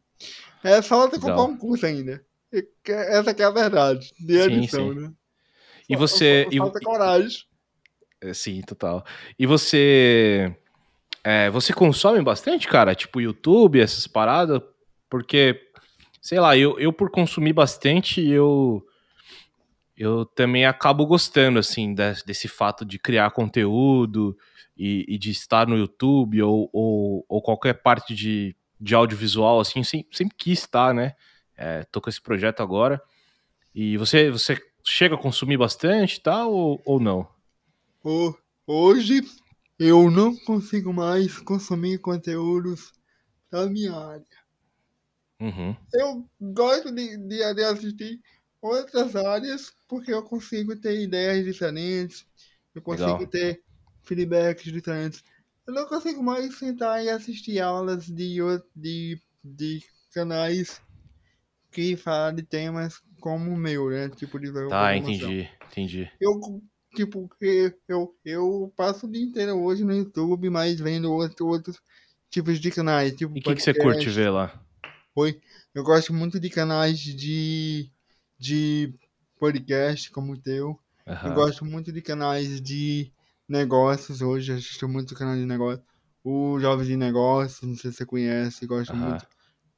É, falta comprar um curso ainda. Essa que é a verdade, de edição, sim, sim. né?
E você...
Falta, falta coragem.
É, sim, total. E você... É, você consome bastante, cara? Tipo YouTube, essas paradas? Porque, sei lá, eu, eu por consumir bastante, eu eu também acabo gostando, assim, desse, desse fato de criar conteúdo e, e de estar no YouTube ou, ou, ou, qualquer parte de, de audiovisual, assim, sempre, sempre quis estar, né? É, tô com esse projeto agora. E você, você chega a consumir bastante, tá? Ou, ou não?
Hoje eu não consigo mais consumir conteúdos da minha área.
Uhum.
Eu gosto de, de, de assistir outras áreas porque eu consigo ter ideias diferentes, eu consigo Legal. ter feedbacks diferentes. Eu não consigo mais sentar e assistir aulas de, de, de canais que falam de temas como o meu, né? Tipo de
Tá, entendi, entendi.
Eu, tipo, eu, eu passo o dia inteiro hoje no YouTube, mas vendo outro, outros tipos de canais. Tipo
e o que, que você curte ver lá?
Oi, eu gosto muito de canais de de podcast como o teu. Uhum. Eu gosto muito de canais de negócios hoje, assisto muito canal de negócios. O Jovem de Negócios, não sei se você conhece, gosto uhum. muito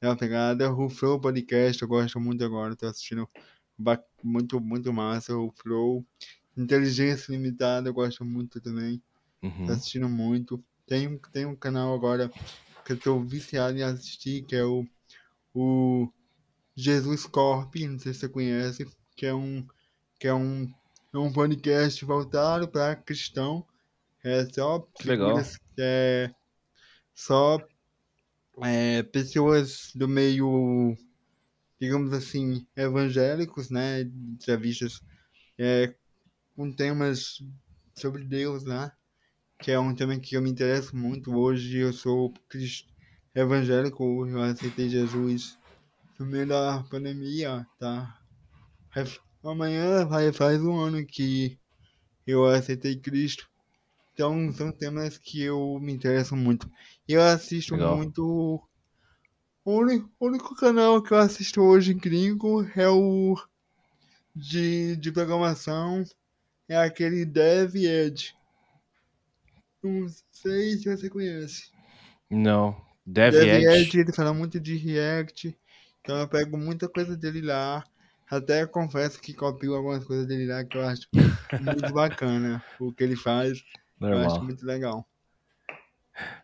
da pegada. O Flow Podcast, eu gosto muito agora, tô assistindo muito, muito massa. O Flow. Inteligência Limitada, eu gosto muito também. Uhum. Tô assistindo muito. Tem, tem um canal agora que eu tô viciado em assistir, que é o, o Jesus Corp, não sei se você conhece, que é um, que é um, é um podcast voltado para cristão. É só
Legal.
É, só é, pessoas do meio, digamos assim, evangélicos, né? Entrevistas é, com temas sobre Deus né? que é um tema que eu me interesso muito. Hoje eu sou evangélico, eu aceitei Jesus no meio da pandemia, tá? Amanhã vai, faz um ano que eu aceitei Cristo. Então são temas que eu me interesso muito. Eu assisto Legal. muito. O único, o único canal que eu assisto hoje em gringo é o de, de programação. É aquele Dev Edge. Não sei se você conhece.
Não. Dev, Dev Edge. Edge.
Ele fala muito de React. Então eu pego muita coisa dele lá. Até confesso que copio algumas coisas dele lá que eu acho muito (laughs) bacana o que ele faz. Normal. Eu acho muito legal.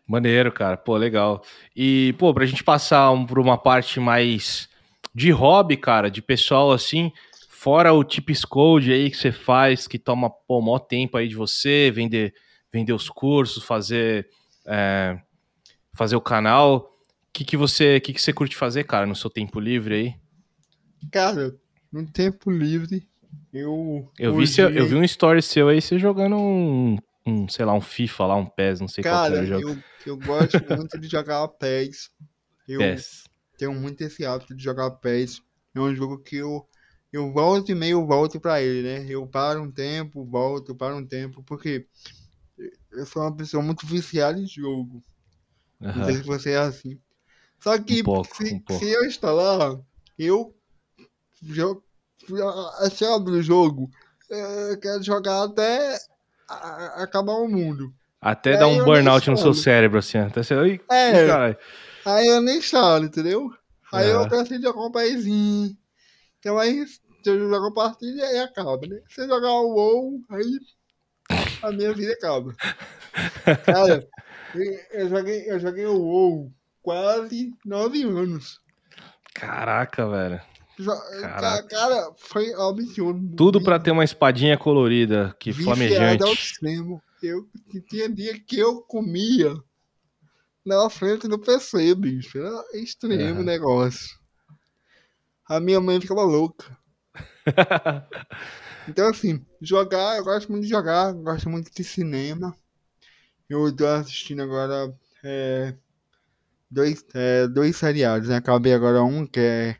Maneiro, cara. Pô, legal. E, pô, pra gente passar um, por uma parte mais de hobby, cara, de pessoal assim, fora o Tips Code aí que você faz, que toma, pô, maior tempo aí de você, vender, vender os cursos, fazer, é, fazer o canal que, que você que, que você curte fazer, cara, no seu tempo livre aí?
Cara, no tempo livre, eu.
Eu vi, seu, eu vi um story seu aí, você jogando um, um, sei lá, um FIFA lá, um PES, não sei
Cara,
qual é o jogo.
eu, eu gosto muito de jogar (laughs) PES. Eu
PES.
tenho muito esse hábito de jogar PES. É um jogo que eu, eu volto e meio volto pra ele, né? Eu paro um tempo, volto, paro um tempo, porque eu sou uma pessoa muito viciada em jogo. Não sei se você é assim. Só que
Um pouco,
se,
um
se eu instalar, eu se eu abrir o jogo, eh, eu quero jogar até a- acabar o mundo.
Até
Aí
dar
eu
um burnout no seu cérebro, assim. Até você. Ai,
É.
caralho.
Aí eu nem instalo, entendeu? Aí eu
Aham.
preciso jogar um pezinho. Então aí, se eu jogar uma partida, aí acaba, né? Se eu jogar o WoW, aí a minha vida acaba. (laughs) Cara, eu- eu joguei, eu joguei o WoW quase nove anos.
Caraca, velho.
Jo-
Caraca.
ca- Cara, foi absurdo.
Tudo pra ter uma espadinha colorida, que
Viciado
flamejante.
ao extremo. Eu tinha dia que eu comia na frente do PC, bicho. Era extremo o
Aham.
negócio. A minha mãe ficava louca. (laughs) Então, assim, jogar, eu gosto muito de jogar, gosto muito de cinema. Eu tô assistindo agora é, dois, é, dois seriados, né? Acabei agora um que é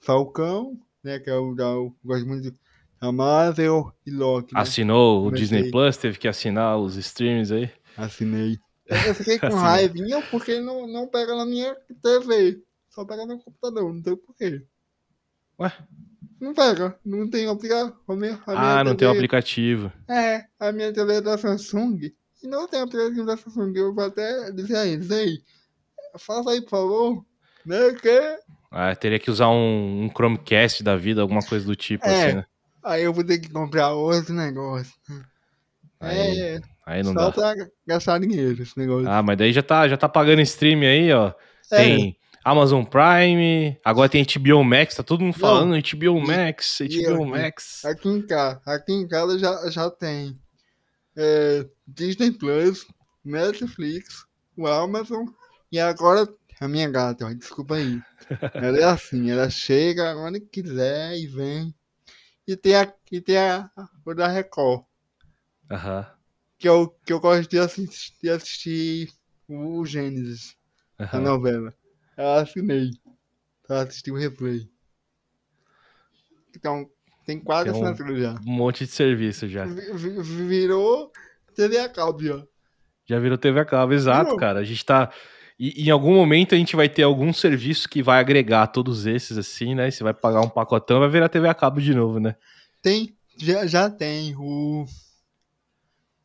Falcão, né? Que é o da. Eu gosto muito de da Marvel e Loki. Né?
Assinou o
Comecei.
Disney Plus, teve que assinar os streams aí.
Assinei. Eu fiquei (laughs) com raivinha porque não, não pega na minha TV. Só pega no computador, não sei porquê.
Ué?
Não pega, não tem aplicativo.
Ah, não tem o aplicativo.
É, a minha TV é da Samsung. E não tem aplicativo da Samsung. Eu vou até dizer a eles, ei, faça aí, por favor. Né, que...
Ah, teria que usar um, um Chromecast da vida, alguma coisa do tipo,
É.
assim, né?
Aí eu vou ter que comprar outro negócio.
Aí,
é,
aí não
só
dá.
pra gastar dinheiro esse negócio.
Ah, mas daí já tá, já tá pagando stream aí, ó.
É.
Tem Amazon Prime, agora tem HBO Max, tá todo mundo
Não.
falando HBO
E-
Max, HBO
aqui?
Max.
Aqui em casa, aqui em casa já, já tem é, Disney Plus, Netflix, o Amazon e agora a minha gata, ó, desculpa aí. Ela é assim, ela chega quando quiser e vem. E tem a, e tem a, o da Record,
Aham,
que eu, que eu gosto de assistir, de assistir o Gênesis, a
aham.
novela. Eu assinei pra assistir o replay. Então, tem quase
Tem um-
já.
Um monte de serviço já.
Vi- vi- Virou TV a cabo, ó.
Já virou TV a cabo, exato,
Virou.
cara. A gente tá. E em algum momento a gente vai ter algum serviço que vai agregar todos esses, assim, né? Você vai pagar um pacotão, vai virar TV a cabo de novo, né?
Tem, já, já tem o.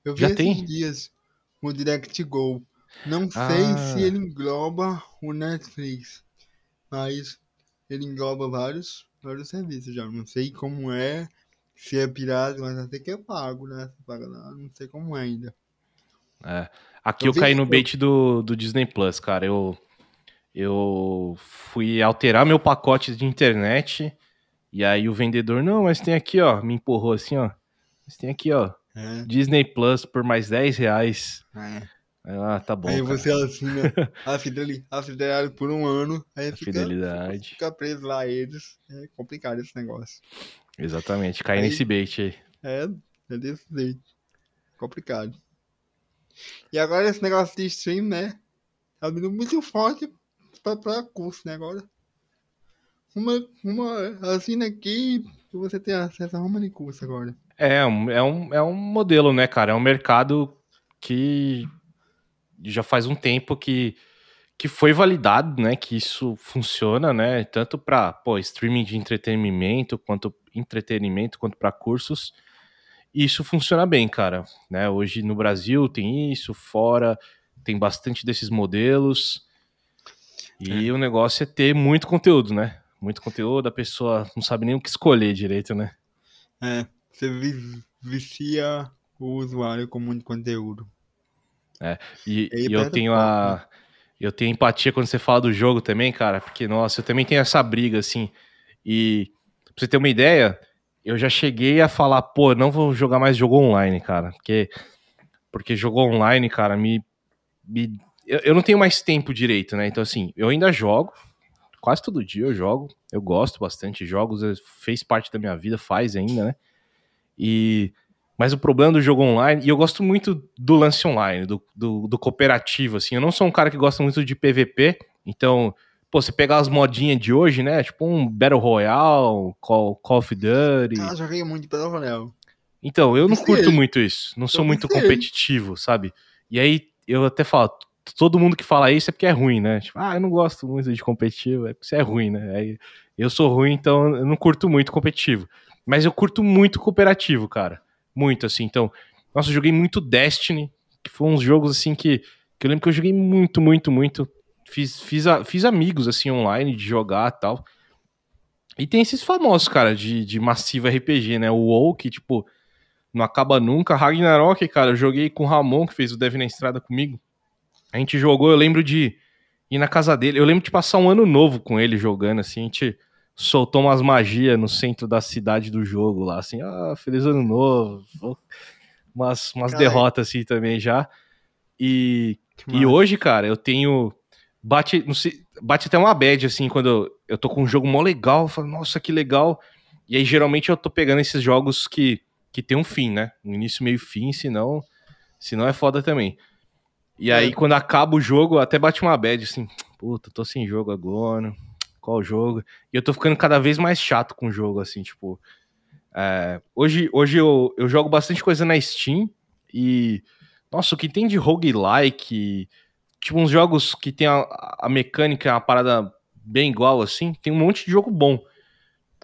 Eu vi
Já
esses
tem?
dias o Direct Go. Não sei
Ah.
se ele engloba o Netflix, mas ele engloba vários, vários serviços já. Não sei como é, se é pirata, mas até que é pago, né? Você paga lá, não sei como é ainda.
É. Aqui
Eu
eu, caí no bait do, do Disney Plus, cara. Eu, eu fui alterar meu pacote de internet e aí o vendedor, não, mas tem aqui, ó, me empurrou assim, ó. Mas tem aqui, ó,
É,
Disney Plus por mais 10 reais.
é.
Ah, tá bom,
aí
cara.
você assina (laughs) a fidelidade, a fidelidade por um ano, aí
A
fica,
fidelidade.
fica preso lá eles. É complicado esse negócio.
Exatamente,
Aí-
nesse bait aí.
É, é desse jeito. Complicado. E agora esse negócio de stream, né? Tá vindo muito forte pra, pra curso, né? Agora. Uma, uma assina aqui e você tem acesso a uma de curso agora.
É, é um, é um modelo, né, cara? É um mercado que já faz um tempo que, que foi validado, né? Que isso funciona, né? Tanto para streaming de entretenimento, quanto entretenimento, quanto para cursos. Isso funciona bem, cara. Né? Hoje no Brasil tem isso, fora tem bastante desses modelos. E o negócio é ter muito conteúdo, né? Muito conteúdo, a pessoa não sabe nem o que escolher direito, né?
É, você vi- vicia o usuário com muito conteúdo.
E,
E
e eu tenho a. Eu tenho empatia quando você fala do jogo também, cara, porque, nossa, eu também tenho essa briga, assim. E pra você ter uma ideia, eu já cheguei a falar, pô, não vou jogar mais jogo online, cara. Porque, porque jogo online, cara, me. me eu, eu não tenho mais tempo direito, né? Então, assim, eu ainda jogo, quase todo dia eu jogo, Eu gosto bastante. Jogos eh, fez parte da minha vida, faz ainda, né? E mas o problema do jogo online, e eu gosto muito do lance online, do, do, do, cooperativo, assim. Eu não sou um cara que gosta muito de PVP, então, pô, você pegar as modinhas de hoje, né? Tipo um Battle Royale, Call, Call of Duty.
Ah, joguei muito Battle Royale.
Então, eu não curto muito isso. Não sou muito competitivo, sabe? E aí, eu até falo, todo mundo que fala isso é porque é ruim, né? Tipo, ah, eu não gosto muito de competitivo, é porque você é ruim, né? Aí, eu sou ruim, então eu não curto muito competitivo. Mas eu curto muito cooperativo, cara. Muito, assim. Então, nossa, eu joguei muito Destiny, que foi uns jogos, assim, que, que eu lembro que eu joguei muito, muito, muito. Fiz, fiz, fiz amigos, assim, online, de jogar e tal. E tem esses famosos, cara, de, de massivo RPG, né? O WoW, que, tipo, não acaba nunca. Ragnarok, cara, eu joguei com o Ramon, que fez o Dev na Estrada comigo. A gente jogou, eu lembro de ir na casa dele. Eu lembro de passar um ano novo com ele jogando, assim. A gente soltou umas magias no centro da cidade do jogo lá, assim. Ah, feliz ano novo. Umas, umas derrotas, assim, também já. E, e hoje, cara, eu tenho. Bate, não sei, bate até uma bad, assim, quando eu, tô com um jogo mó legal. Eu falo, nossa, que legal. E aí, geralmente, eu tô pegando esses jogos que que tem um fim, né? Um início, meio fim, senão, senão é foda também. E aí, é. quando acaba o jogo, até bate uma bad, assim, puta, tô sem jogo agora, qual jogo? E eu tô ficando cada vez mais chato com o jogo, assim, tipo... É, hoje hoje eu, eu jogo bastante coisa na Steam e... Nossa, o que tem de roguelike, tipo uns jogos que tem a, a mecânica, a parada bem igual, assim, tem um monte de jogo bom.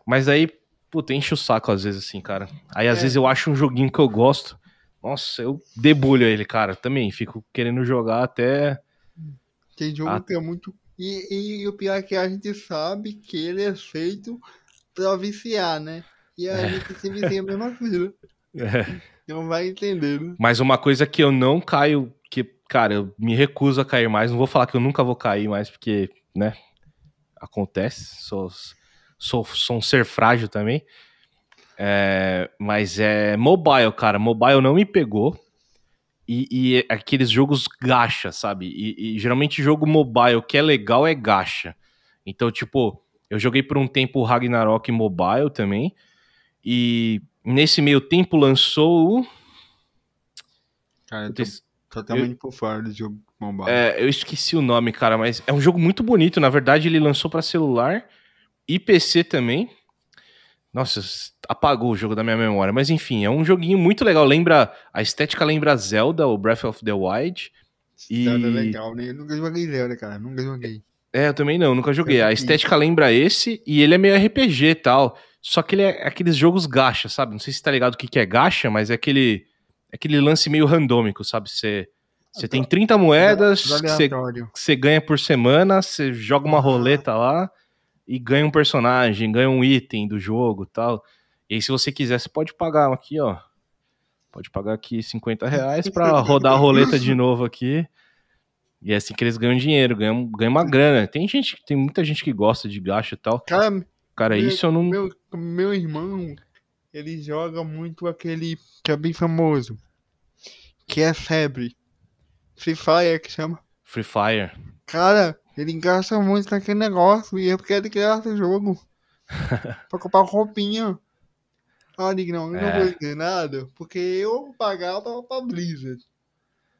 Mas aí, puta, enche o saco às vezes, assim, cara. Aí às é. vezes eu acho um joguinho que eu gosto. Nossa, eu debulho ele, cara. Também fico querendo jogar até.
Tem jogo a... que é muito. E, e, o pior é que a gente sabe que ele é feito pra viciar, né? E a é. gente se vicia a mesma coisa. É. Não vai entender, né?
Mas uma coisa que eu não caio, que, cara, eu me recuso a cair mais. Não vou falar que eu nunca vou cair mais, porque, né? Acontece. Sou sou, sou um ser frágil também. É, mas é mobile, cara. Mobile não me pegou. E, e aqueles jogos gacha, sabe? E, e, geralmente jogo mobile que é legal é gacha. Então, tipo, eu joguei por um tempo o Ragnarok mobile também. E nesse meio tempo lançou o.
Cara, eu tô totalmente eu... por fora do jogo mobile.
É, eu esqueci o nome, cara, mas é um jogo muito bonito. Na verdade, ele lançou para celular e PC também. Nossa, apagou o jogo da minha memória. Mas enfim, é um joguinho muito legal. Lembra. A estética lembra Zelda, o Breath of the Wild.
E... Zelda é legal, né? Eu nunca joguei Zelda, cara. Nunca joguei.
É, eu também não, nunca joguei. A estética lembra esse e ele é meio RPG e tal. Só que ele é aqueles jogos gacha, sabe? Não sei se tá ligado o que, que é gacha, mas é aquele, aquele lance meio randômico, sabe? Você. Você tem 30 moedas que você ganha por semana, você joga uma roleta lá, e ganha um personagem, ganha um item do jogo tal. E aí, se você quiser, você pode pagar aqui, ó. Pode pagar aqui 50 reais pra rodar a roleta de (laughs) novo aqui. E é assim que eles ganham dinheiro, ganham, ganham uma grana. Tem gente, tem muita gente que gosta de gacha e tal.
Cara,
Cara meu, isso eu não.
Meu, meu irmão, ele joga muito aquele que é bem famoso. Que é febre. Free Fire que chama.
Free Fire.
Cara, ele gasta muito naquele negócio e eu quero criar esse jogo. (laughs) pra comprar roupinha. Ah, não, eu é. não vou entender nada, porque eu pagava pra Blizzard.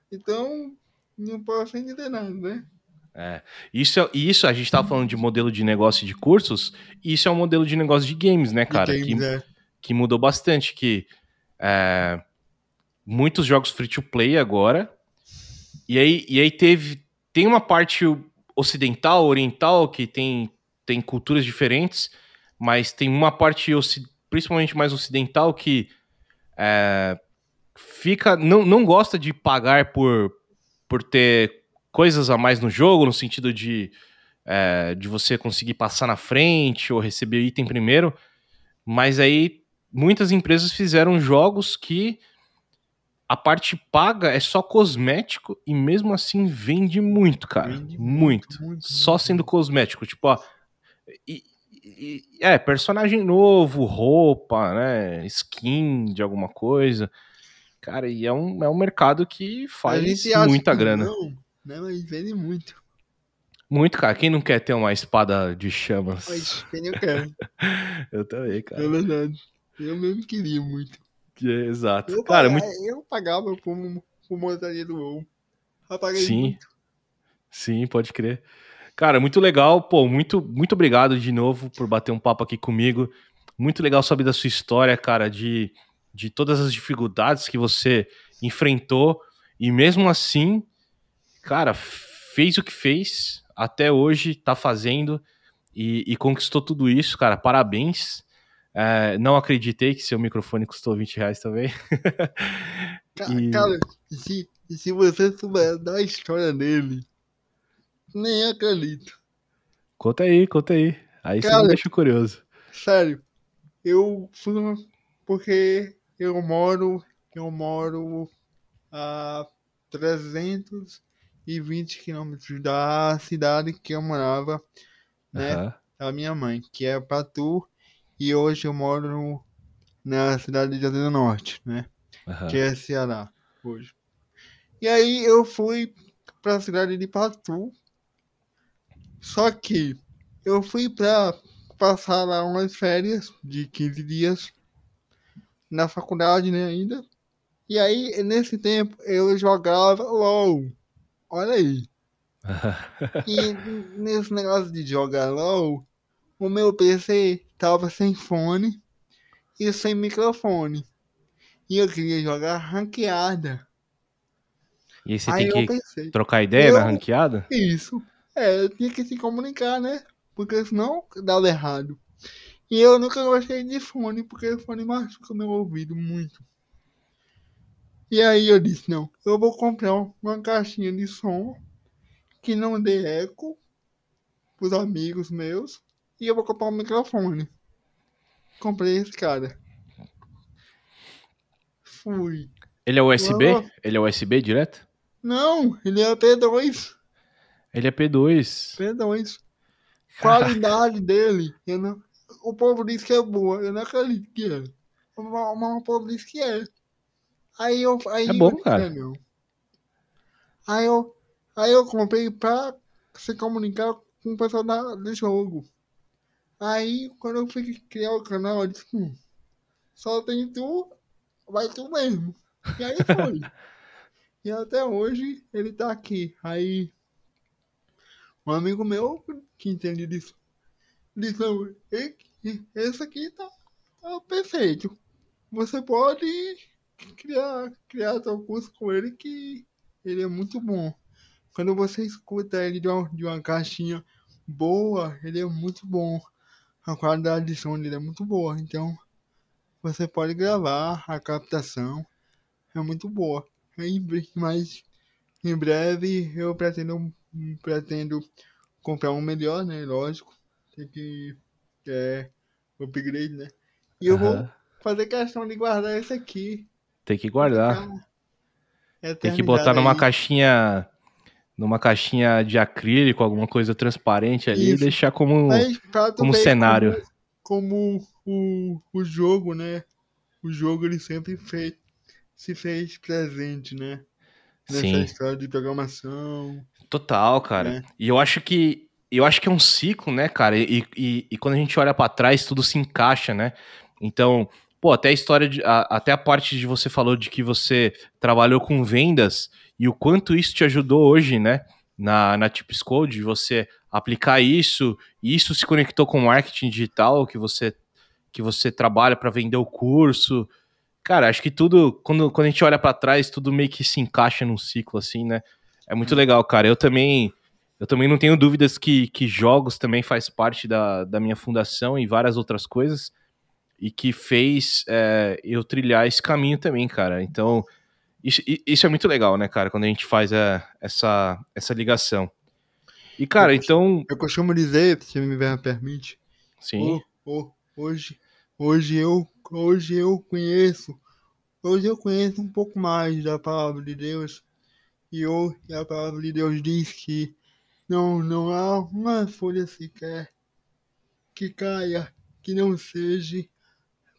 Então, não posso entender nada, né?
É. Isso, é, isso a gente tava falando de modelo de negócio de cursos, isso é um modelo de negócio de games, né, cara? Games, que, é. Que mudou bastante, que é, muitos jogos free to play agora, e aí, e aí teve, tem uma parte ocidental, oriental, que tem, tem culturas diferentes, mas tem uma parte principalmente mais ocidental que é, fica não, não gosta de pagar por, por ter coisas a mais no jogo, no sentido de, é, de você conseguir passar na frente ou receber item primeiro, mas aí muitas empresas fizeram jogos que a parte paga é só cosmético e mesmo assim vende muito, cara. Vende muito, muito, muito. Só sendo cosmético. Tipo, ó. E, e, é, personagem novo, roupa, né? Skin de alguma coisa. Cara, e é um, é um mercado que faz muita grana.
Não, né? Mas vende muito.
Muito, cara. Quem não quer ter uma espada de chamas?
Mas quem não quer? (laughs)
eu também, cara.
É verdade. Eu mesmo queria muito.
É, exato.
Eu,
cara,
pagava,
muito...
eu pagava por, por montaria do paguei
Sim.
muito.
Sim, pode crer. Cara, muito legal. Pô, muito, muito obrigado de novo por bater um papo aqui comigo. Muito legal saber da sua história, cara, de, de todas as dificuldades que você enfrentou. E mesmo assim, cara, fez o que fez, até hoje tá fazendo e, e conquistou tudo isso, cara. Parabéns. É, não acreditei que seu microfone custou 20 reais também. (laughs) E-
Cara, se, se você souber da história dele, nem acredito.
Conta aí, conta aí. Aí você me
Cara,
deixa curioso.
Sério, eu fui porque eu moro, eu moro a 320 quilômetros da cidade que eu morava, né?
Aham,
Da minha mãe, que é Patu, e hoje eu moro no- na cidade de Juazeiro do Norte, né?
aham.
que é Ceará hoje. E aí eu fui pra cidade de Patu. Só que eu fui pra passar lá umas férias de 15 dias na faculdade, né, ainda. E aí, nesse tempo, eu jogava LOL. Olha aí. (laughs) E nesse negócio de jogar LOL, o meu PC tava sem fone e sem microfone. E eu queria jogar ranqueada.
E aí você
aí
tem que
pensei,
trocar ideia na
eu-
ranqueada?
isso. É, eu tinha que se comunicar, né? Porque senão dava errado. E eu nunca gostei de fone, porque o fone machuca meu ouvido muito. E aí eu disse, não, eu vou comprar uma caixinha de som que não dê eco pros amigos meus e eu vou comprar um microfone. Comprei esse cara. Fui.
Ele é USB? Ele é USB direto?
Não, ele é P2.
Ele é P2.
P2. Qualidade dele, eu não. O povo diz que é boa, eu não acredito que é. Mas o povo diz que é. Aí eu. Aí
É bom,
eu
cara.
"É, não. Aí eu. Aí eu comprei pra se comunicar com o pessoal da, do jogo. Aí quando eu fui criar o canal, eu disse, hum, só tem tu, vai tu mesmo. E aí foi. (laughs) e até hoje ele tá aqui. Aí um amigo meu que entende disso disse, esse aqui tá, tá perfeito. Você pode criar, criar teu curso com ele que ele é muito bom. Quando você escuta ele de uma, de uma caixinha boa, ele é muito bom. A qualidade de som dele é muito boa. Então, você pode gravar, a captação é muito boa. Mas, em breve, eu pretendo, pretendo comprar um melhor, né? Lógico. Tem que. É. Upgrade, né? E eu vou
Aham.
fazer questão de guardar esse aqui.
Tem que guardar.
Ficar
Tem que botar numa
aí.
caixinha. Numa caixinha de acrílico, alguma coisa transparente ali e
Isso.
deixar como.
Mas
como cenário.
Como, como o, o jogo, né? O jogo ele sempre fez, se fez presente, né? Nessa
Sim.
história de programação.
Total, cara.
né?
E eu acho que eu acho que é um ciclo, né, cara? E, e, e quando a gente olha pra trás, tudo se encaixa, né? Então, pô, até a história de. a- até a parte de você falou de que você trabalhou com vendas e o quanto isso te ajudou hoje, né? Na, na Tips Code, de você aplicar isso, e isso se conectou com o marketing digital que você que você trabalha para vender o curso. Cara, acho que tudo, quando, quando a gente olha pra trás, tudo meio que se encaixa num ciclo assim, né? É muito legal, cara. Eu também, eu também não tenho dúvidas que, que jogos também faz parte da, da minha fundação e várias outras coisas e que fez é, eu trilhar esse caminho também, cara. Então, isso, isso é muito legal, né, cara, quando a gente faz é, essa, essa ligação. E, cara,
Eu-
então,
Eu costumo dizer, se me permite,
sim,
Ho- ho- hoje, hoje eu, hoje eu conheço, hoje eu conheço um pouco mais da palavra de Deus e, eu, e a palavra de Deus diz que não, não há uma folha sequer que caia que não seja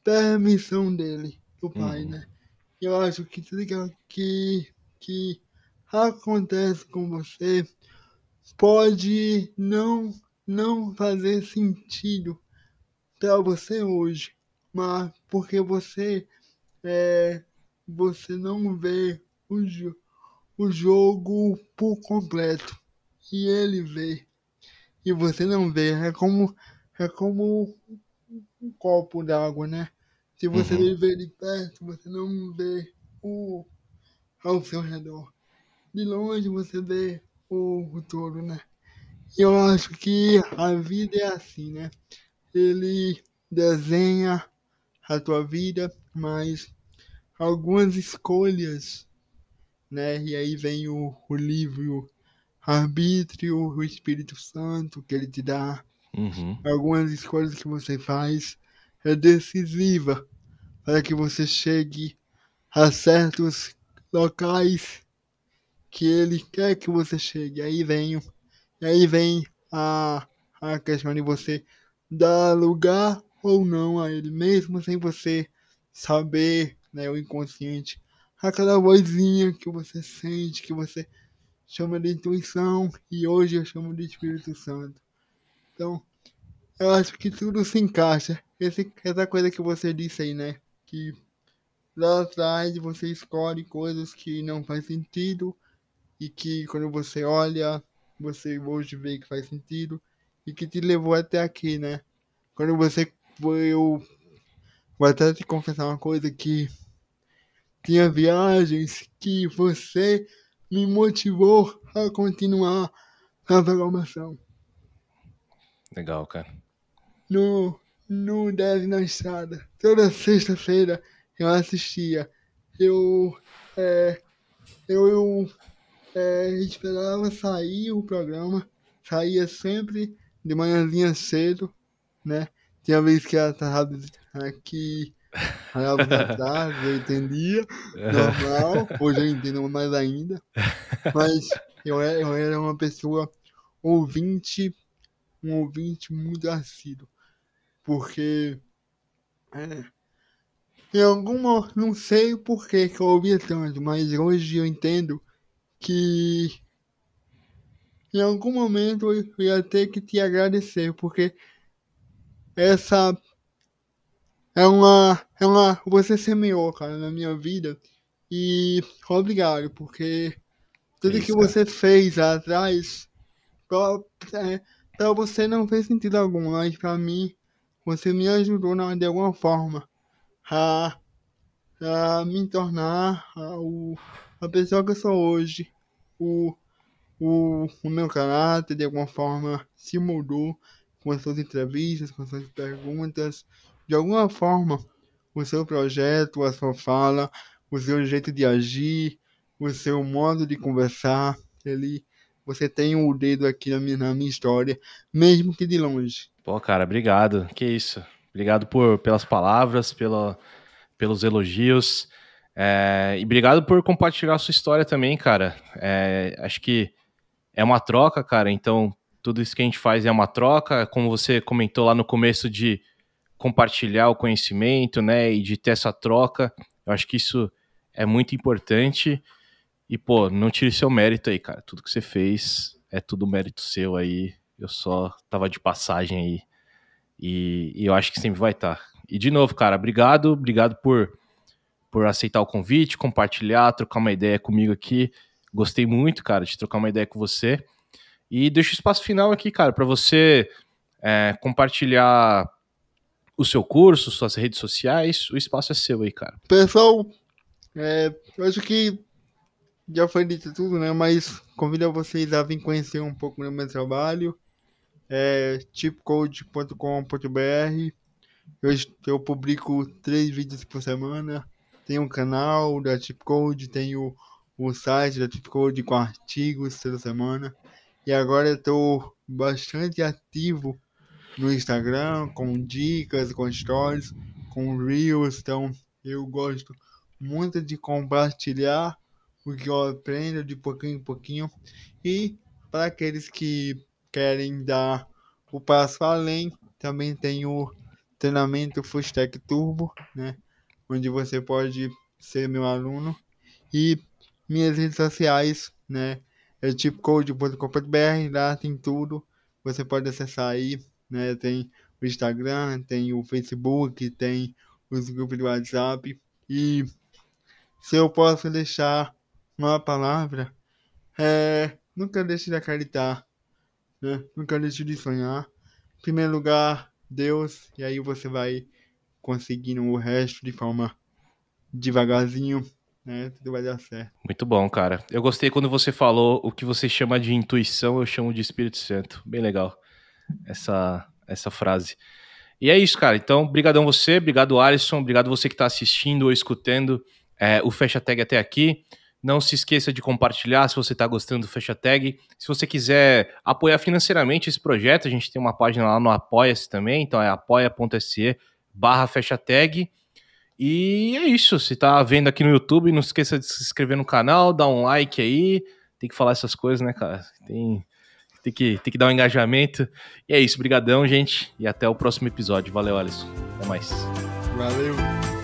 permissão dele, do Pai,
Uhum.
né? Eu acho que tudo que, que, acontece com você pode não não fazer sentido para você hoje, mas porque você é, você não vê o, o jogo por completo. E ele vê. E você não vê. É como é como um copo d'água, né? Se você uhum. vê de perto, você não vê o ao seu redor. De longe você vê o, o todo, né? Eu acho que a vida é assim, né? Ele desenha a tua vida, mas algumas escolhas, né? E aí vem o, o livro arbítrio, o Espírito Santo que ele te dá. Uhum. Algumas escolhas que você faz é decisiva para que você chegue a certos locais que ele quer que você chegue. Aí vem, aí vem a, a questão de você dar lugar ou não a ele, mesmo sem você saber, né, o inconsciente, aquela vozinha que você sente, que você chama de intuição e hoje eu chamo de Espírito Santo. Então, eu acho que tudo se encaixa. Esse, essa coisa que você disse aí, né? Que lá atrás você escolhe coisas que não faz sentido e que quando você olha, você hoje vê que faz sentido e que te levou até aqui, né? Quando você foi, eu vou até te confessar uma coisa que tinha viagens que você me motivou a continuar a programação.
Legal, cara.
No, no 10 na estrada. Toda sexta-feira eu assistia. Eu, é, eu, eu é, esperava sair o programa. Saía sempre de manhãzinha cedo, né? Tinha vez que atrasado aqui anos (laughs) atrás, eu entendia, normal, hoje eu entendo mais ainda. Mas eu, eu era uma pessoa ouvinte um ouvinte muito assíduo. Porque é, em alguma. Não sei por que, eu ouvia tanto, mas hoje eu entendo que em algum momento eu ia ter que te agradecer, porque essa é uma. É uma. Você semeou, cara, na minha vida. E obrigado, porque tudo Isso, que você fez atrás é, Pra você não fez sentido algum, mas pra mim, você me ajudou de alguma forma a, a me tornar a, o, a pessoa que eu sou hoje. O, o, o meu caráter, de alguma forma, se mudou com as suas entrevistas, com as suas perguntas. De alguma forma, o seu projeto, a sua fala, o seu jeito de agir, o seu modo de conversar, ele você tem o um dedo aqui na minha, na minha história, mesmo que de longe.
Pô, cara, obrigado. Que isso. Obrigado por, pelas palavras, pela, pelos elogios. É, e obrigado por compartilhar a sua história também, cara. É, acho que é uma troca, cara. Então, tudo isso que a gente faz é uma troca. Como você comentou lá no começo de compartilhar o conhecimento, né? E de ter essa troca. Eu acho que isso é muito importante. E, pô, não tire seu mérito aí, cara. Tudo que você fez é tudo mérito seu aí. Eu só tava de passagem aí. E, e eu acho que sempre vai estar. Tá. E, de novo, cara, obrigado. Obrigado por, por aceitar o convite, compartilhar, trocar uma ideia comigo aqui. Gostei muito, cara, de trocar uma ideia com você. E deixo o espaço final aqui, cara, para você é, compartilhar o seu curso, suas redes sociais. O espaço é seu aí, cara.
Pessoal, é, eu acho que já foi dito tudo, né? Mas convido vocês a vir conhecer um pouco do meu trabalho. É tipcode.com.br. Eu, eu publico três vídeos por semana. Tem um canal da Tipcode, tem o, o site da Tipcode com artigos toda semana. E agora estou bastante ativo no Instagram, com dicas, com stories, com reels. Então eu gosto muito de compartilhar o que eu aprendo de pouquinho em pouquinho. E para aqueles que querem dar o passo além, também tem o treinamento Full Stack Turbo, né? Onde você pode ser meu aluno. E minhas redes sociais, né? é chipcode.com.br, lá tem tudo. Você pode acessar aí, né? Tem o Instagram, tem o Facebook, tem os grupos do WhatsApp. E se eu posso deixar uma palavra, é, nunca deixe de acreditar, né? Nunca deixe de sonhar. Em primeiro lugar, Deus, e aí você vai conseguindo o resto de forma devagarzinho, né? Tudo vai dar certo.
Muito bom, cara. Eu gostei quando você falou o que você chama de intuição, eu chamo de Espírito Santo. Bem legal essa, essa frase. E é isso, cara. Então, brigadão você, obrigado Alisson, obrigado você que está assistindo ou escutando é, o Fecha Tag até aqui. Não se esqueça de compartilhar se você está gostando do Fecha Tag. Se você quiser apoiar financeiramente esse projeto, a gente tem uma página lá no Apoia-se também, então é apoia.se barra Fecha Tag. E é isso. Se tá vendo aqui no YouTube, não esqueça de se inscrever no canal, dar um like aí. Tem que falar essas coisas, né, cara? Tem, tem, que, tem que dar um engajamento. E é isso. Brigadão, gente. E até o próximo episódio. Valeu, Alisson. Até mais.
Valeu.